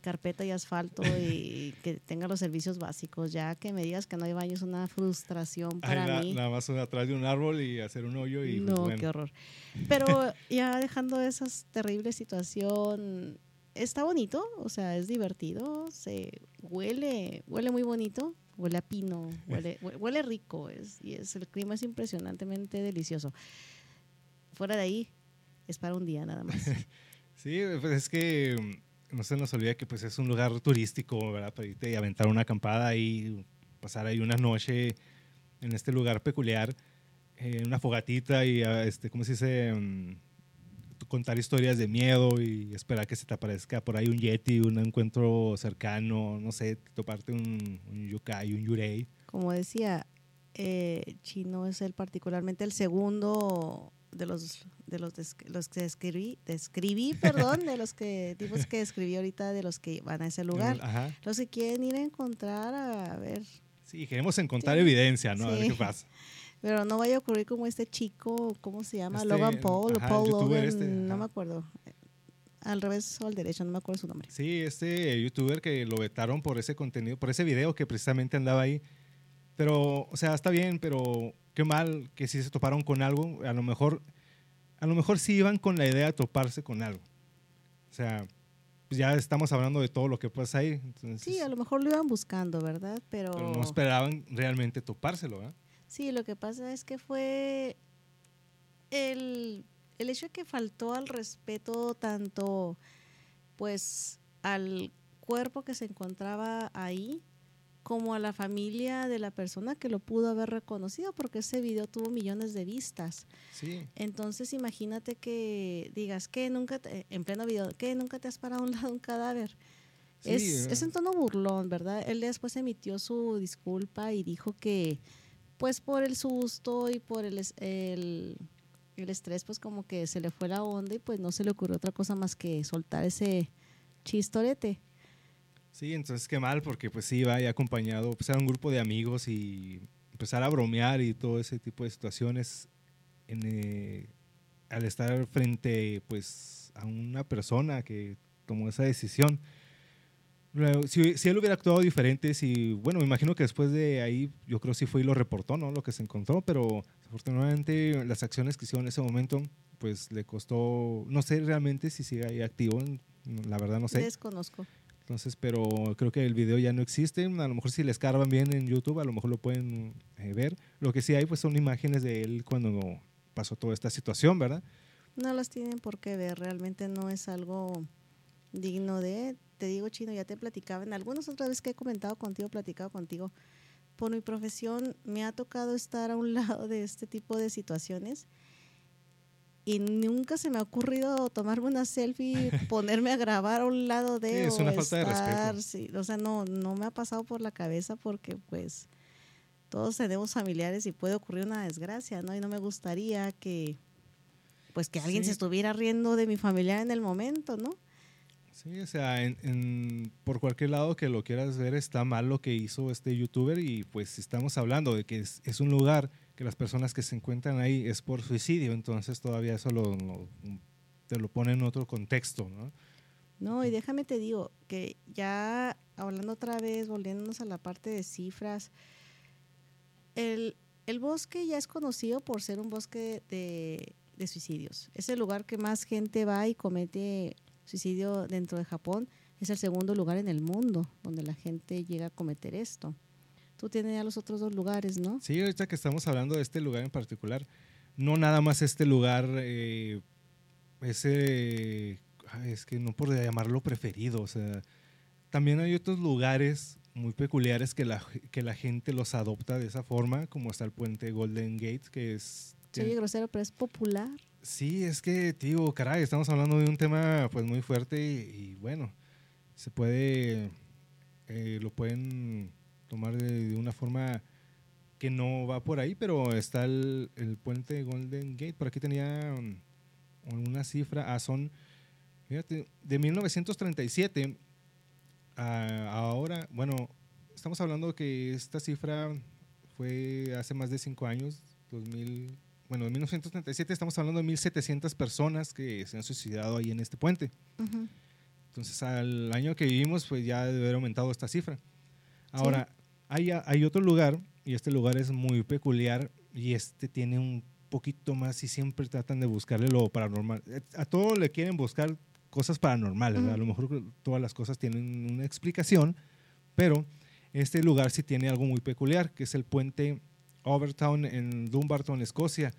carpeta y asfalto y que tenga los servicios básicos. Ya que me digas que no hay baño es una frustración para Ay, la, mí. Nada más atrás de un árbol y hacer un hoyo y no, bueno. qué horror. Pero ya dejando esa terrible situación, está bonito, o sea, es divertido, se huele, huele muy bonito, huele a pino, huele, huele rico, es, y es, el clima es impresionantemente delicioso. Fuera de ahí, es para un día nada más. Sí, pues es que no se nos olvida que pues es un lugar turístico, ¿verdad? Para irte y aventar una acampada y pasar ahí una noche en este lugar peculiar, eh, una fogatita y, este, ¿cómo se dice? Um, contar historias de miedo y esperar que se te aparezca por ahí un yeti, un encuentro cercano, no sé, toparte un, un yukai, un yurei. Como decía, eh, Chino es el particularmente el segundo de los de los, des, los que escribí, describí, perdón, de los que tipos que escribí ahorita de los que van a ese lugar. Ajá. Los que quieren ir a encontrar a ver. Sí, queremos encontrar sí. evidencia, ¿no? Sí. A ver qué pasa. Pero no vaya a ocurrir como este chico, ¿cómo se llama? Este, Logan Paul, ajá, Paul Logan, este, no me acuerdo. Al revés o al derecho, no me acuerdo su nombre. Sí, este youtuber que lo vetaron por ese contenido, por ese video que precisamente andaba ahí. Pero, o sea, está bien, pero qué mal que sí se toparon con algo. A lo mejor, a lo mejor sí iban con la idea de toparse con algo. O sea, pues ya estamos hablando de todo lo que pasa ahí. Entonces, sí, a lo mejor lo iban buscando, ¿verdad? Pero, pero no esperaban realmente topárselo, ¿verdad? Sí, lo que pasa es que fue el, el hecho de que faltó al respeto tanto, pues, al cuerpo que se encontraba ahí, como a la familia de la persona que lo pudo haber reconocido, porque ese video tuvo millones de vistas. Sí. Entonces, imagínate que digas que nunca, te, en pleno video, que nunca te has parado a un lado un cadáver. Sí, es, eh. es en tono burlón, ¿verdad? Él después emitió su disculpa y dijo que, pues por el susto y por el, el, el estrés, pues como que se le fue la onda y pues no se le ocurrió otra cosa más que soltar ese chistorete. Sí, entonces qué mal, porque pues sí, ahí acompañado, pues era un grupo de amigos y empezar a bromear y todo ese tipo de situaciones en, eh, al estar frente pues a una persona que tomó esa decisión. Si, si, él hubiera actuado diferente, si, bueno, me imagino que después de ahí, yo creo que sí fue y lo reportó, ¿no? Lo que se encontró, pero afortunadamente las acciones que hicieron en ese momento, pues le costó, no sé realmente si sigue ahí activo, la verdad no sé. Desconozco. Entonces, pero creo que el video ya no existe. A lo mejor si le escarban bien en YouTube, a lo mejor lo pueden eh, ver. Lo que sí hay, pues son imágenes de él cuando pasó toda esta situación, ¿verdad? No las tienen por qué ver. Realmente no es algo digno de. Te digo, Chino, ya te platicaba en algunas otras veces que he comentado contigo, platicado contigo. Por mi profesión me ha tocado estar a un lado de este tipo de situaciones y nunca se me ha ocurrido tomarme una selfie, ponerme a grabar a un lado de... Sí, es una falta estar, de respeto. Sí, o sea, no, no me ha pasado por la cabeza porque pues todos tenemos familiares y puede ocurrir una desgracia, ¿no? Y no me gustaría que pues que alguien Sí. se estuviera riendo de mi familiar en el momento, ¿no? Sí, o sea, en, por cualquier lado que lo quieras ver está mal lo que hizo este youtuber y pues estamos hablando de que es, es un lugar que las personas que se encuentran ahí es por suicidio, entonces todavía eso lo, te lo pone en otro contexto, ¿no? No, y déjame te digo que ya hablando otra vez, volviéndonos a la parte de cifras, el, el bosque ya es conocido por ser un bosque de, de, suicidios. Es el lugar que más gente va y comete suicidio dentro de Japón. Es el segundo lugar en el mundo donde la gente llega a cometer esto. Tú tienes ya los otros dos lugares, ¿no? Sí, ahorita que estamos hablando de este lugar en particular, no nada más este lugar, eh, ese es que no por llamarlo preferido, o sea, también hay otros lugares muy peculiares que la, que la gente los adopta de esa forma, como está el puente Golden Gate, que es... Se oye grosero, pero es popular. Sí, es que, tío, caray, estamos hablando de un tema pues muy fuerte y, bueno, se puede, eh, lo pueden tomar de, una forma que no va por ahí, pero está el, el puente Golden Gate, por aquí tenía um, una cifra, ah, son Fíjate, de 1937 a ahora, bueno, estamos hablando que esta cifra fue hace más de cinco años, 2000, bueno, en 1937 estamos hablando de 1.700 personas que se han suicidado ahí en este puente. Entonces, al año que vivimos, pues ya debe haber aumentado esta cifra. Ahora, hay, hay otro lugar, y este lugar es muy peculiar, y este tiene un poquito más y siempre tratan de buscarle lo paranormal. A todo le quieren buscar cosas paranormales. A lo mejor todas las cosas tienen una explicación, pero este lugar sí tiene algo muy peculiar, que es el puente Overtown en Dumbarton, Escocia.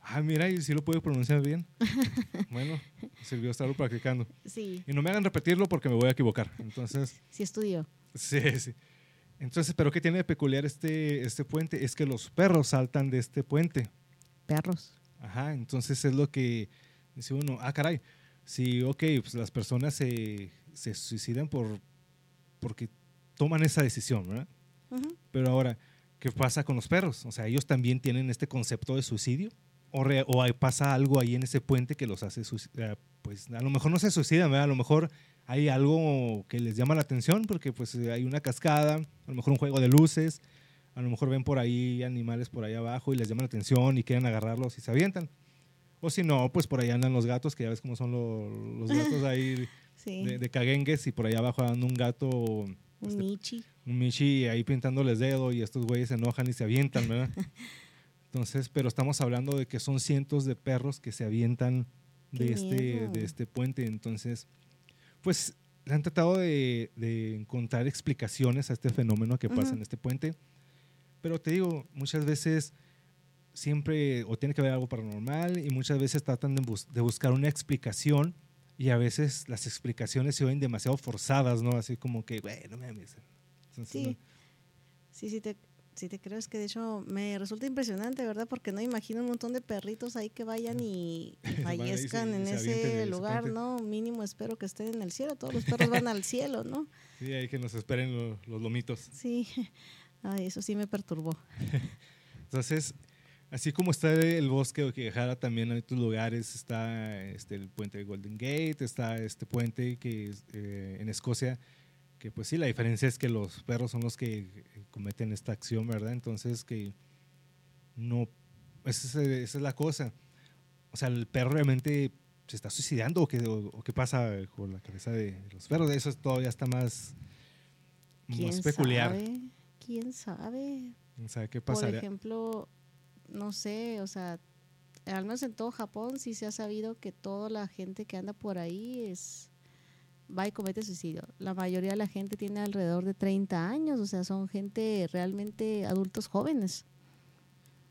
Ah, mira, y si lo puedo pronunciar bien. bueno, sirvió estarlo practicando. Sí. Y no me hagan repetirlo porque me voy a equivocar. Entonces. Sí, estudió. Sí, sí. Entonces, ¿pero qué tiene de peculiar este, este puente? Es que los perros saltan de este puente. Perros. Ajá, entonces es lo que dice uno, ah, caray, Sí, ok, pues las personas se, se suicidan por, porque toman esa decisión, ¿verdad? Pero ahora, ¿qué pasa con los perros? O sea, ellos también tienen este concepto de suicidio. O, o pasa algo ahí en ese puente que los hace suicidar. Pues a lo mejor no se suicidan, ¿verdad? A lo mejor hay algo que les llama la atención porque pues hay una cascada, a lo mejor un juego de luces, a lo mejor ven por ahí animales por ahí abajo y les llama la atención y quieren agarrarlos y se avientan. O si no, pues por ahí andan los gatos, que ya ves cómo son los, gatos ahí de, de, caguengues y por ahí abajo anda un gato. Un este, michi. Un michi ahí pintándoles dedo y estos güeyes se enojan y se avientan, ¿verdad? Entonces, pero estamos hablando de que son cientos de perros que se avientan de este, de este puente. Entonces, pues han tratado de, encontrar explicaciones a este fenómeno que pasa en este puente. Pero te digo, muchas veces siempre o tiene que haber algo paranormal y muchas veces tratan de, buscar una explicación y a veces las explicaciones se oyen demasiado forzadas, ¿no? Así como que, bueno, me sí. sí, sí te, sí te creo, es que de hecho me resulta impresionante, ¿verdad? Porque no imagino un montón de perritos ahí que vayan y, fallezcan en ese lugar, ¿no? Mínimo espero que estén en el cielo, todos los perros van al cielo, ¿no? Sí, hay que nos esperen los lomitos. Sí, Ay, eso sí me perturbó. Entonces, Así como está el bosque de Quijara, también hay otros lugares. Está este, el puente de Golden Gate, está este puente que eh, en Escocia, que pues sí, la diferencia es que los perros son los que eh, cometen esta acción, ¿verdad? Entonces que no, esa es, la cosa. O sea, el perro realmente se está suicidando o qué, o, qué pasa con la cabeza de los perros. Eso todavía está más, más peculiar. Sabe? ¿Quién sabe? ¿Quién sabe qué pasa? Por ejemplo, no sé, o sea, al menos en todo Japón sí se ha sabido que toda la gente que anda por ahí es va y comete suicidio. La mayoría de la gente tiene alrededor de 30 años, o sea, son gente realmente adultos jóvenes.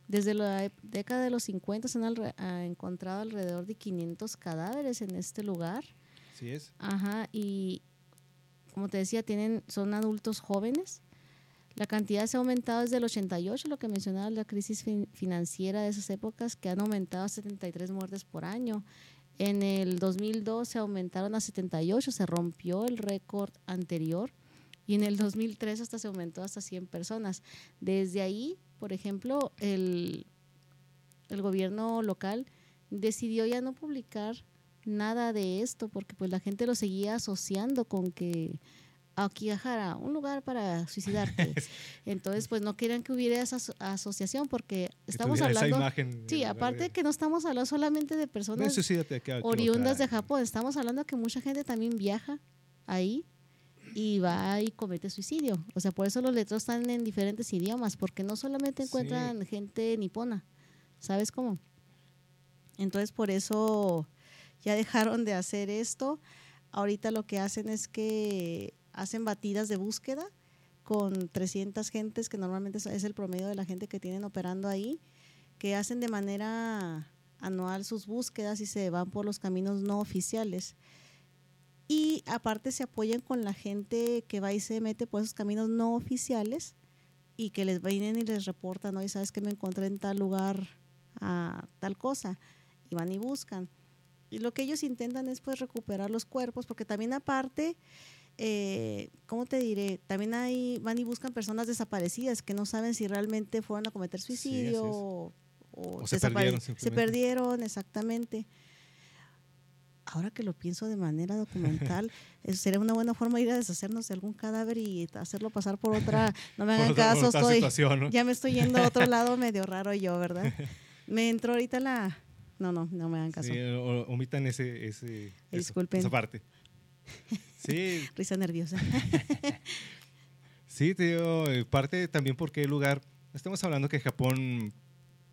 Desde la década de los 50 se han encontrado alrededor de 500 cadáveres en este lugar. Sí es. Ajá, y como te decía, tienen son adultos jóvenes la cantidad se ha aumentado desde el 88, lo que mencionaba la crisis financiera de esas épocas, que han aumentado a 73 muertes por año. En el 2002 se aumentaron a 78, se rompió el récord anterior. Y en el 2003 hasta se aumentó hasta 100 personas. Desde ahí, por ejemplo, el, el gobierno local decidió ya no publicar nada de esto, porque pues la gente lo seguía asociando con que Aokigahara, un lugar para suicidarte. Entonces, pues no querían que hubiera esa asociación porque estamos hablando... sí, aparte de que no estamos hablando solamente de personas oriundas de Japón, estamos hablando que mucha gente también viaja ahí y va y comete suicidio. O sea, por eso los letros están en diferentes idiomas, porque no solamente encuentran gente nipona, ¿sabes cómo? Entonces, por eso ya dejaron de hacer esto. Ahorita lo que hacen es que hacen batidas de búsqueda con 300 gentes, que normalmente es el promedio de la gente que tienen operando ahí, que hacen de manera anual sus búsquedas y se van por los caminos no oficiales. Y aparte se apoyan con la gente que va y se mete por esos caminos no oficiales y que les vienen y les reportan, ¿no? Y sabes que me encontré en tal lugar a tal cosa. Y van y buscan. Y lo que ellos intentan es pues recuperar los cuerpos, porque también aparte, eh, ¿cómo te diré? También hay, van y buscan personas desaparecidas que no saben si realmente fueron a cometer suicidio o, se perdieron. Se perdieron, exactamente. Ahora que lo pienso de manera documental, sería una buena forma de ir a deshacernos de algún cadáver y hacerlo pasar por otra. No me hagan caso, estoy, ya me estoy yendo a otro lado medio raro yo, ¿verdad? Me entró ahorita la, no, no, no me hagan caso. Sí, omitan ese, ese Disculpen. esa parte. Sí. Risa nerviosa. sí, te digo, eh, parte también porque el lugar, estamos hablando que Japón,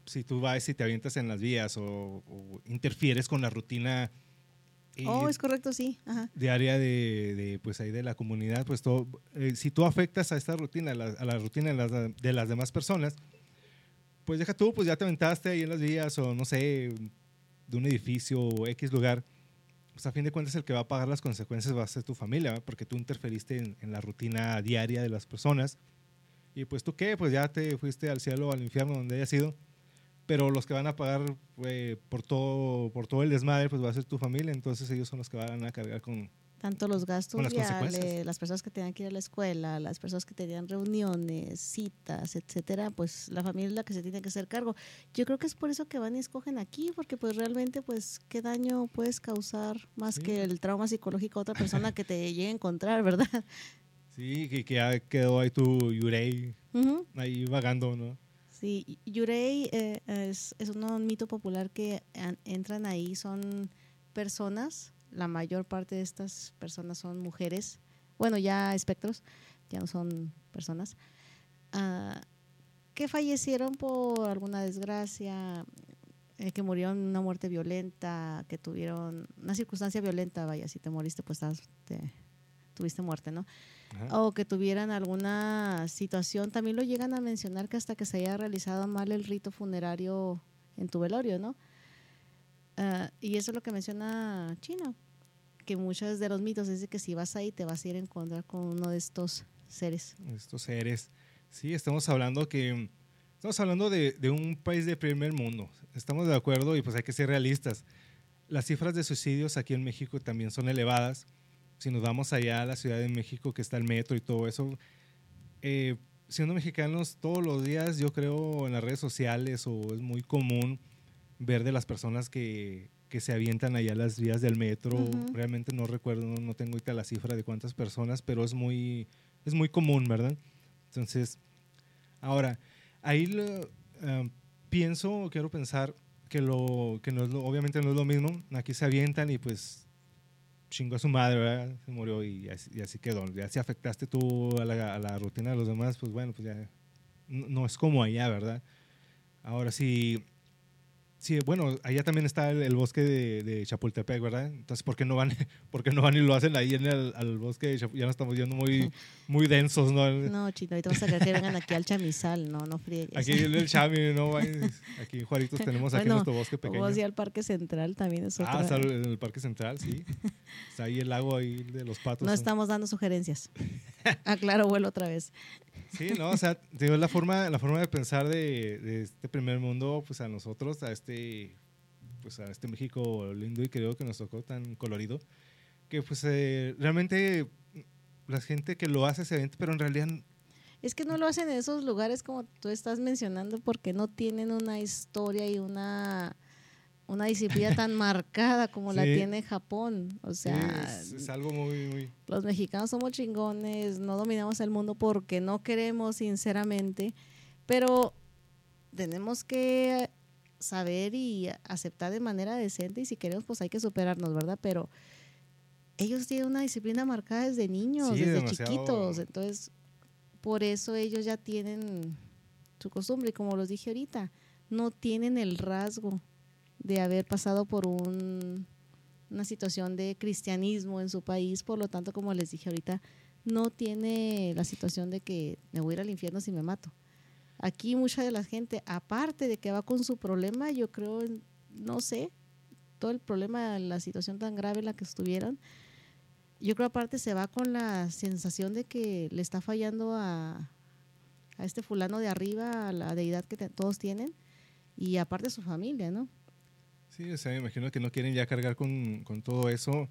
si tú vas y te avientas en las vías o, interfieres con la rutina eh, oh, es correcto, sí. Ajá. Diaria de, de, pues ahí de la comunidad, pues todo, eh, si tú afectas a esta rutina, a la, rutina de las, de las, demás personas, pues deja tú, pues ya te aventaste ahí en las vías o no sé, de un edificio o X lugar, pues a fin de cuentas el que va a pagar las consecuencias va a ser tu familia, porque tú interferiste en, la rutina diaria de las personas. Y pues tú qué, pues ya te fuiste al cielo o al infierno donde haya sido. Pero los que van a pagar eh, por, todo, por todo el desmadre, pues va a ser tu familia. Entonces ellos son los que van a cargar con, tanto los gastos las viales, las personas que tenían que ir a la escuela, las personas que tenían reuniones, citas, etcétera, pues la familia es la que se tiene que hacer cargo. Yo creo que es por eso que van y escogen aquí, porque pues realmente pues qué daño puedes causar más que el trauma psicológico a otra persona que te llegue a encontrar, ¿verdad? Sí, que, que ya quedó ahí tu Yurei ahí vagando, ¿no? Sí, Yurei eh, es, es un mito popular que entran ahí, son personas la mayor parte de estas personas son mujeres, bueno, ya espectros, ya no son personas, ah, que fallecieron por alguna desgracia, eh, que murieron una muerte violenta, que tuvieron una circunstancia violenta, vaya, si te moriste, pues te, tuviste muerte, ¿no? O que tuvieran alguna situación, también lo llegan a mencionar que hasta que se haya realizado mal el rito funerario en tu velorio, ¿no? Ah, y eso es lo que menciona China, que muchos de los mitos es de que si vas ahí te vas a ir a encontrar con uno de estos seres. Estos seres. Sí, estamos hablando que estamos hablando de, de, un país de primer mundo. Estamos de acuerdo y pues hay que ser realistas. Las cifras de suicidios aquí en México también son elevadas. Si nos vamos allá a la Ciudad de México, que está el metro y todo eso, eh, siendo mexicanos todos los días, yo creo en las redes sociales o es muy común ver de las personas que que se avientan allá las vías del metro. Realmente no recuerdo, no, tengo ahorita la cifra de cuántas personas, pero es muy, es muy común, ¿verdad? Entonces, ahora, ahí lo, ah, pienso, quiero pensar que, lo, que no es lo, obviamente no es lo mismo. Aquí se avientan y pues chingó a su madre, ¿verdad? Se murió y así, quedó. Ya si afectaste tú a la, a la, rutina de los demás, pues bueno, pues ya no, no es como allá, ¿verdad? Ahora, si Sí, bueno, allá también está el, bosque de, Chapultepec, ¿verdad? Entonces, ¿por qué no van, por qué no van y lo hacen ahí en el al bosque de Chapultepec? Ya nos estamos yendo muy, muy densos, ¿no? No, chito, ahorita vas a creer que vengan aquí al chamizal, no, no friegues. Aquí en el chami, ¿no? Aquí en Juaritos tenemos aquí nuestro bosque pequeño. Vamos al Parque Central también es Ah, está en el Parque Central, sí. Está ahí el lago ahí de los patos. No estamos dando sugerencias. Aclaro, vuelo otra vez. Sí, no, o sea, digo, la forma, la forma de pensar de, de, este primer mundo, pues a nosotros, a este, pues a este México lindo y creo que nos tocó tan colorido, que pues eh, realmente la gente que lo hace se vende, pero en realidad... Es que no lo hacen en esos lugares como tú estás mencionando porque no tienen una historia y una una disciplina tan marcada como la tiene Japón. O sea, es, algo muy, muy... Los mexicanos somos chingones, no dominamos el mundo porque no queremos, sinceramente, pero tenemos que saber y aceptar de manera decente y si queremos, pues hay que superarnos, ¿verdad? Pero ellos tienen una disciplina marcada desde niños, desde chiquitos, entonces por eso ellos ya tienen su costumbre. Y como los dije ahorita, no tienen el rasgo de haber pasado por un, una situación de cristianismo en su país, por lo tanto, como les dije ahorita, no tiene la situación de que me voy a ir al infierno si me mato. Aquí mucha de la gente, aparte de que va con su problema, yo creo, no sé, todo el problema, la situación tan grave en la que estuvieron, yo creo aparte se va con la sensación de que le está fallando a, a este fulano de arriba, a la deidad que todos tienen, y aparte su familia, ¿no? Sí, o sea, me imagino que no quieren ya cargar con, con todo eso.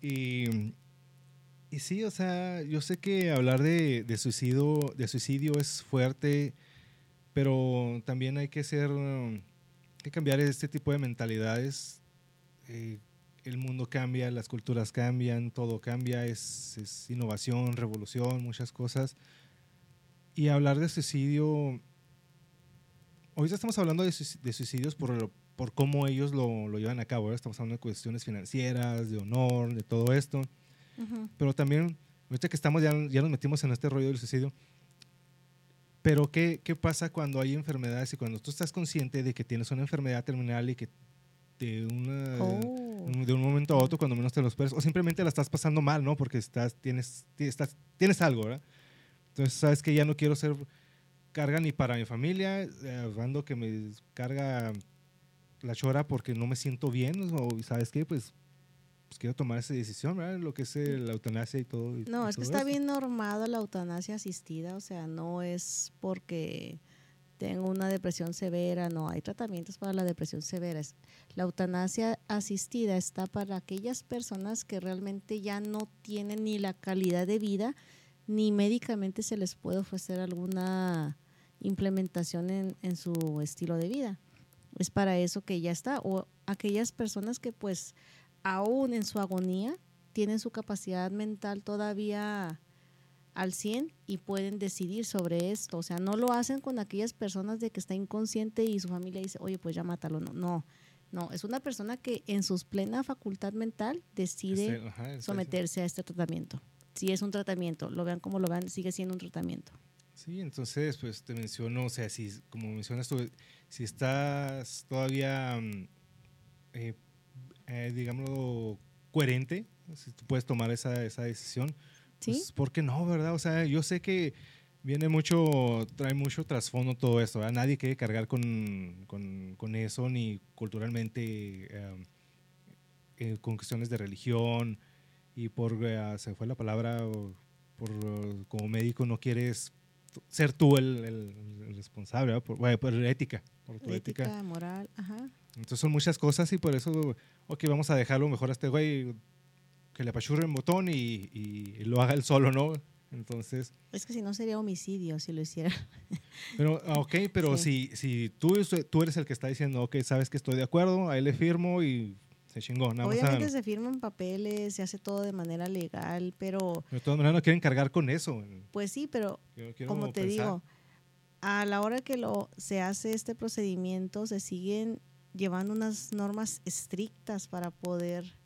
Y, y, sí, o sea, yo sé que hablar de, de, suicidio, de suicidio es fuerte, pero también hay que ser, hay que cambiar este tipo de mentalidades. Eh, el mundo cambia, las culturas cambian, todo cambia, es, es innovación, revolución, muchas cosas. Y hablar de suicidio, hoy estamos hablando de, suicidios por, por cómo ellos lo, lo llevan a cabo. Estamos hablando de cuestiones financieras, de honor, de todo esto. Pero también, ahorita que estamos, ya, ya nos metimos en este rollo del suicidio. Pero ¿qué, ¿qué pasa cuando hay enfermedades y cuando tú estás consciente de que tienes una enfermedad terminal y que de, una, oh. de un momento a otro, cuando menos te lo esperas, o simplemente la estás pasando mal, ¿no? Porque estás, tienes, estás, tienes algo, ¿verdad? Entonces, sabes que ya no quiero ser carga ni para mi familia, eh, hablando que me carga la chora porque no me siento bien, o sabes qué, pues, pues quiero tomar esa decisión, ¿verdad? Lo que es la eutanasia y todo. no, es que está bien normado la eutanasia asistida, o sea, no es porque tengo una depresión severa, no, hay tratamientos para la depresión severa. La eutanasia asistida está para aquellas personas que realmente ya no tienen ni la calidad de vida, ni médicamente se les puede ofrecer alguna implementación en, en su estilo de vida es para eso que ya está. O aquellas personas que pues aún en su agonía tienen su capacidad mental todavía al 100 y pueden decidir sobre esto. O sea, no lo hacen con aquellas personas de que está inconsciente y su familia dice, oye, pues ya mátalo. No, no, no. Es una persona que en su plena facultad mental decide someterse a este tratamiento. Si es un tratamiento, lo vean como lo vean, sigue siendo un tratamiento. Sí, entonces, pues te menciono, o sea, si, como mencionas tú, si estás todavía, mm, eh, eh, digámoslo, coherente, si tú puedes tomar esa, esa decisión, ¿Sí? pues, ¿por qué no, verdad? O sea, yo sé que viene mucho, trae mucho trasfondo todo esto, ¿verdad? Nadie quiere cargar con, con, con eso, ni culturalmente, eh, con cuestiones de religión, y por, se fue la palabra, por, como médico no quieres ser tú el, responsable, por, por, ética. Por tu ética, moral, ajá. Entonces son muchas cosas y por eso, ok, vamos a dejarlo mejor a este güey que le apachurre el botón y, y, lo haga él solo, ¿no? Entonces... Es que si no sería homicidio si lo hiciera. Pero, ah, ok, pero si, si tú, tú eres el que está diciendo, ok, sabes que estoy de acuerdo, ahí le firmo y se chingó. Obviamente se firman papeles, se hace todo de manera legal, pero... de todas maneras no quieren cargar con eso. Pues sí, pero como te digo, a la hora que lo, se hace este procedimiento, se siguen llevando unas normas estrictas para poder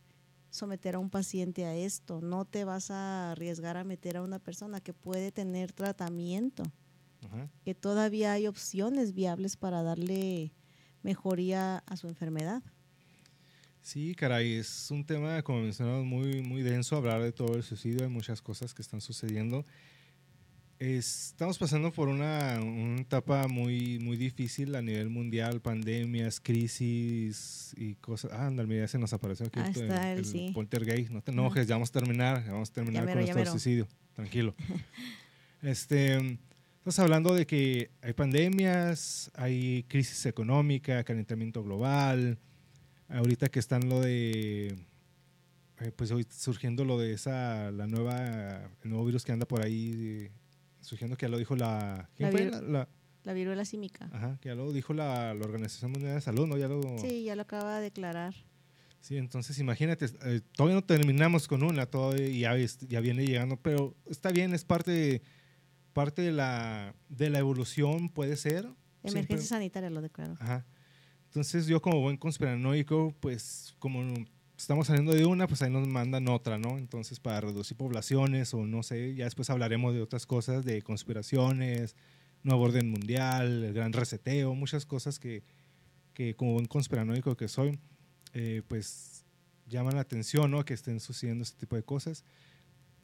someter a un paciente a esto. No te vas a arriesgar a meter a una persona que puede tener tratamiento, que todavía hay opciones viables para darle mejoría a su enfermedad. Sí, caray, es un tema, como mencionamos, muy, muy denso hablar de todo el suicidio. Hay muchas cosas que están sucediendo. Estamos pasando por una, una, etapa muy, muy difícil a nivel mundial, pandemias, crisis y cosas. Ah, anda, ya se nos apareció aquí ah, el, sí. poltergeist. No te enojes, ya vamos a terminar, ya vamos a terminar con nuestro suicidio. Tranquilo. este, estamos hablando de que hay pandemias, hay crisis económica, calentamiento global, ahorita que están lo de, eh, pues hoy surgiendo lo de esa, la nueva, el nuevo virus que anda por ahí, surgiendo que ya lo dijo la, ¿quién la, fue? La, la viruela símica. Ajá, que ya lo dijo la, la Organización Mundial de Salud, ¿no? Ya lo, Sí, ya lo acaba de declarar. Sí, entonces imagínate, eh, todavía no terminamos con una, todavía ya, viene llegando, pero está bien, es parte de, parte de, la, de la evolución, puede ser. Emergencia Siempre- sanitaria lo declaró. Ajá. Entonces yo como buen conspiranoico, pues como estamos saliendo de una, pues ahí nos mandan otra, ¿no? Entonces para reducir poblaciones o no sé, ya después hablaremos de otras cosas, de conspiraciones, nuevo orden mundial, el gran reseteo, muchas cosas que, que como buen conspiranoico que soy, eh, pues llaman la atención, ¿no? Que estén sucediendo este tipo de cosas.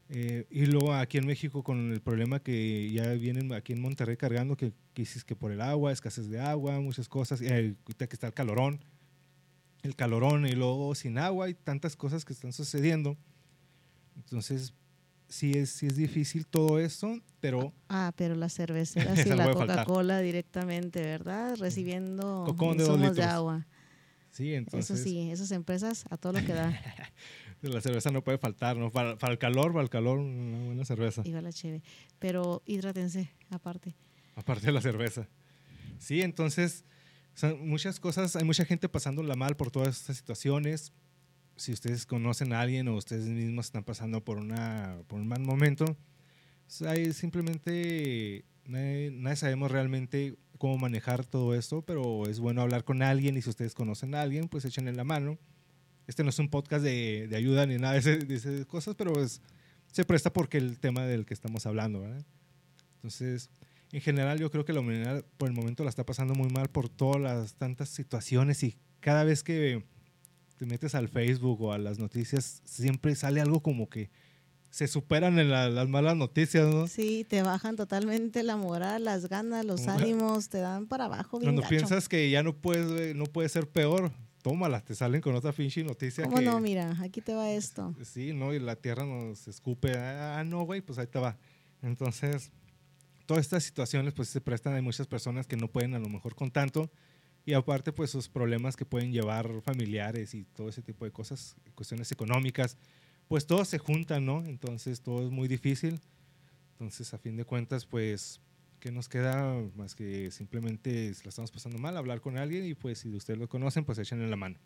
Eh, y luego aquí en México con el problema que ya vienen aquí en Monterrey cargando, que, que dices que por el agua, escasez de agua, muchas cosas, y ahorita que está el calorón, el calorón y luego sin agua y tantas cosas que están sucediendo. Entonces, sí es, sí es difícil todo eso, pero Ah, pero las cerveceras y la. Coca-Cola directamente, ¿verdad? Recibiendo Cocón de de agua. sí, entonces Eso sí, esas empresas a todo lo que da. la cerveza no puede faltar, ¿no? Para, para el calor, para el calor, una buena cerveza. Iba la cheve. Pero hidrátense, aparte. aparte de la cerveza. Sí, entonces, son muchas cosas, hay mucha gente pasándola mal por todas estas situaciones. Si ustedes conocen a alguien o ustedes mismos están pasando por, una, por un mal momento, pues, hay simplemente nadie, nadie sabemos realmente cómo manejar todo esto, pero es bueno hablar con alguien y si ustedes conocen a alguien, pues échenle la mano. Este no es un podcast de, de ayuda ni nada de, ese- de esas cosas, pero es, se presta porque el tema del que estamos hablando, ¿verdad? Entonces, en general yo creo que la humanidad por el momento la está pasando muy mal por todas las tantas situaciones y cada vez que te metes al Facebook o a las noticias siempre sale algo como que se superan en la- las malas noticias, ¿no? Sí, te bajan totalmente la moral, las ganas, los ánimos, te dan para abajo bien Cuando gacho. piensas que ya no puedes, no puede ser peor, tómalas, te salen con otra pinche noticia ¿Cómo que no? Mira, aquí te va esto. sí, ¿no? Y la tierra nos escupe, ah, no, güey, pues ahí te va. Entonces, todas estas situaciones pues se prestan, hay muchas personas que no pueden a lo mejor con tanto y aparte pues sus problemas que pueden llevar familiares y todo ese tipo de cosas, cuestiones económicas, pues todos se juntan, ¿no? Entonces todo es muy difícil. Entonces, a fin de cuentas, pues, ¿qué nos queda más que simplemente si la estamos pasando mal, hablar con alguien y pues si ustedes lo conocen, pues échenle la mano.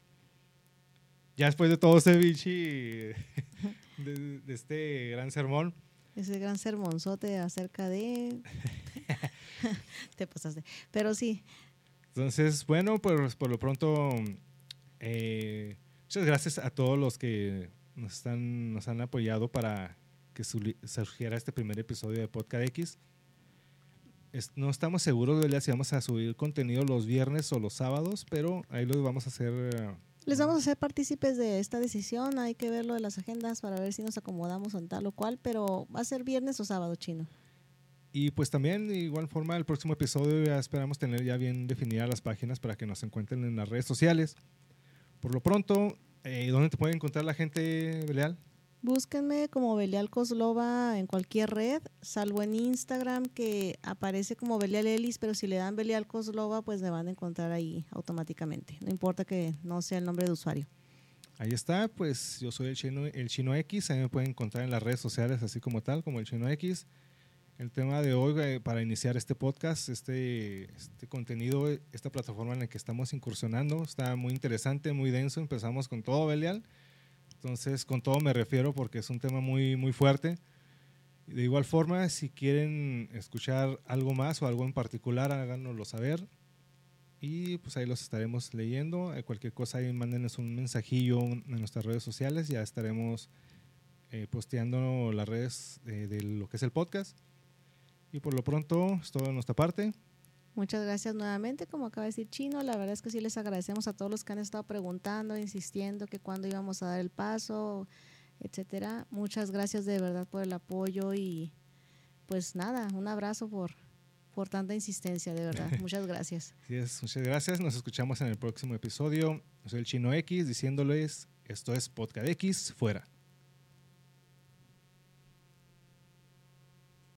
Ya después de todo ese bichi, de, de este gran sermón, Ese gran sermonzote acerca de... te pasaste. Pero sí, Entonces, bueno, pues por lo pronto, eh, muchas gracias a todos los que nos, están, nos han apoyado para que surgiera este primer episodio de Podcast X. No estamos seguros de si vamos a subir contenido los viernes o los sábados, pero ahí los vamos a hacer. eh, les vamos a hacer partícipes de esta decisión. Hay que ver lo de las agendas para ver si nos acomodamos en tal o cual, pero va a ser viernes o sábado chino. Y pues también, de igual forma, el próximo episodio ya esperamos tener ya bien definidas las páginas para que nos encuentren en las redes sociales. Por lo pronto, eh, ¿dónde te puede encontrar la gente, Belial? Búsquenme como Belial Coslova en cualquier red, salvo en Instagram que aparece como Belial Ellis, pero si le dan Belial Coslova, pues me van a encontrar ahí automáticamente. No importa que no sea el nombre de usuario. Ahí está, pues yo soy el chino, el chino X, ahí me pueden encontrar en las redes sociales así como tal, como el chino X. El tema de hoy eh, para iniciar este podcast, este, este contenido, esta plataforma en la que estamos incursionando, está muy interesante, muy denso. Empezamos con todo, Belial. Entonces, con todo me refiero porque es un tema muy, muy fuerte. De igual forma, si quieren escuchar algo más o algo en particular, háganoslo saber. Y pues ahí los estaremos leyendo. Eh, Cualquier cosa ahí mándenos un mensajillo en nuestras redes sociales. Ya estaremos eh, posteando las redes eh, de lo que es el podcast. Y por lo pronto es todo de nuestra parte. Muchas gracias nuevamente, como acaba de decir Chino, la verdad es que sí les agradecemos a todos los que han estado preguntando, insistiendo que cuándo íbamos a dar el paso, etcétera. Muchas gracias de verdad por el apoyo y pues nada, un abrazo por, por tanta insistencia, de verdad. Muchas gracias. Así es, muchas gracias. Nos escuchamos en el próximo episodio. Soy el Chino X diciéndoles, esto es Podcast X, fuera.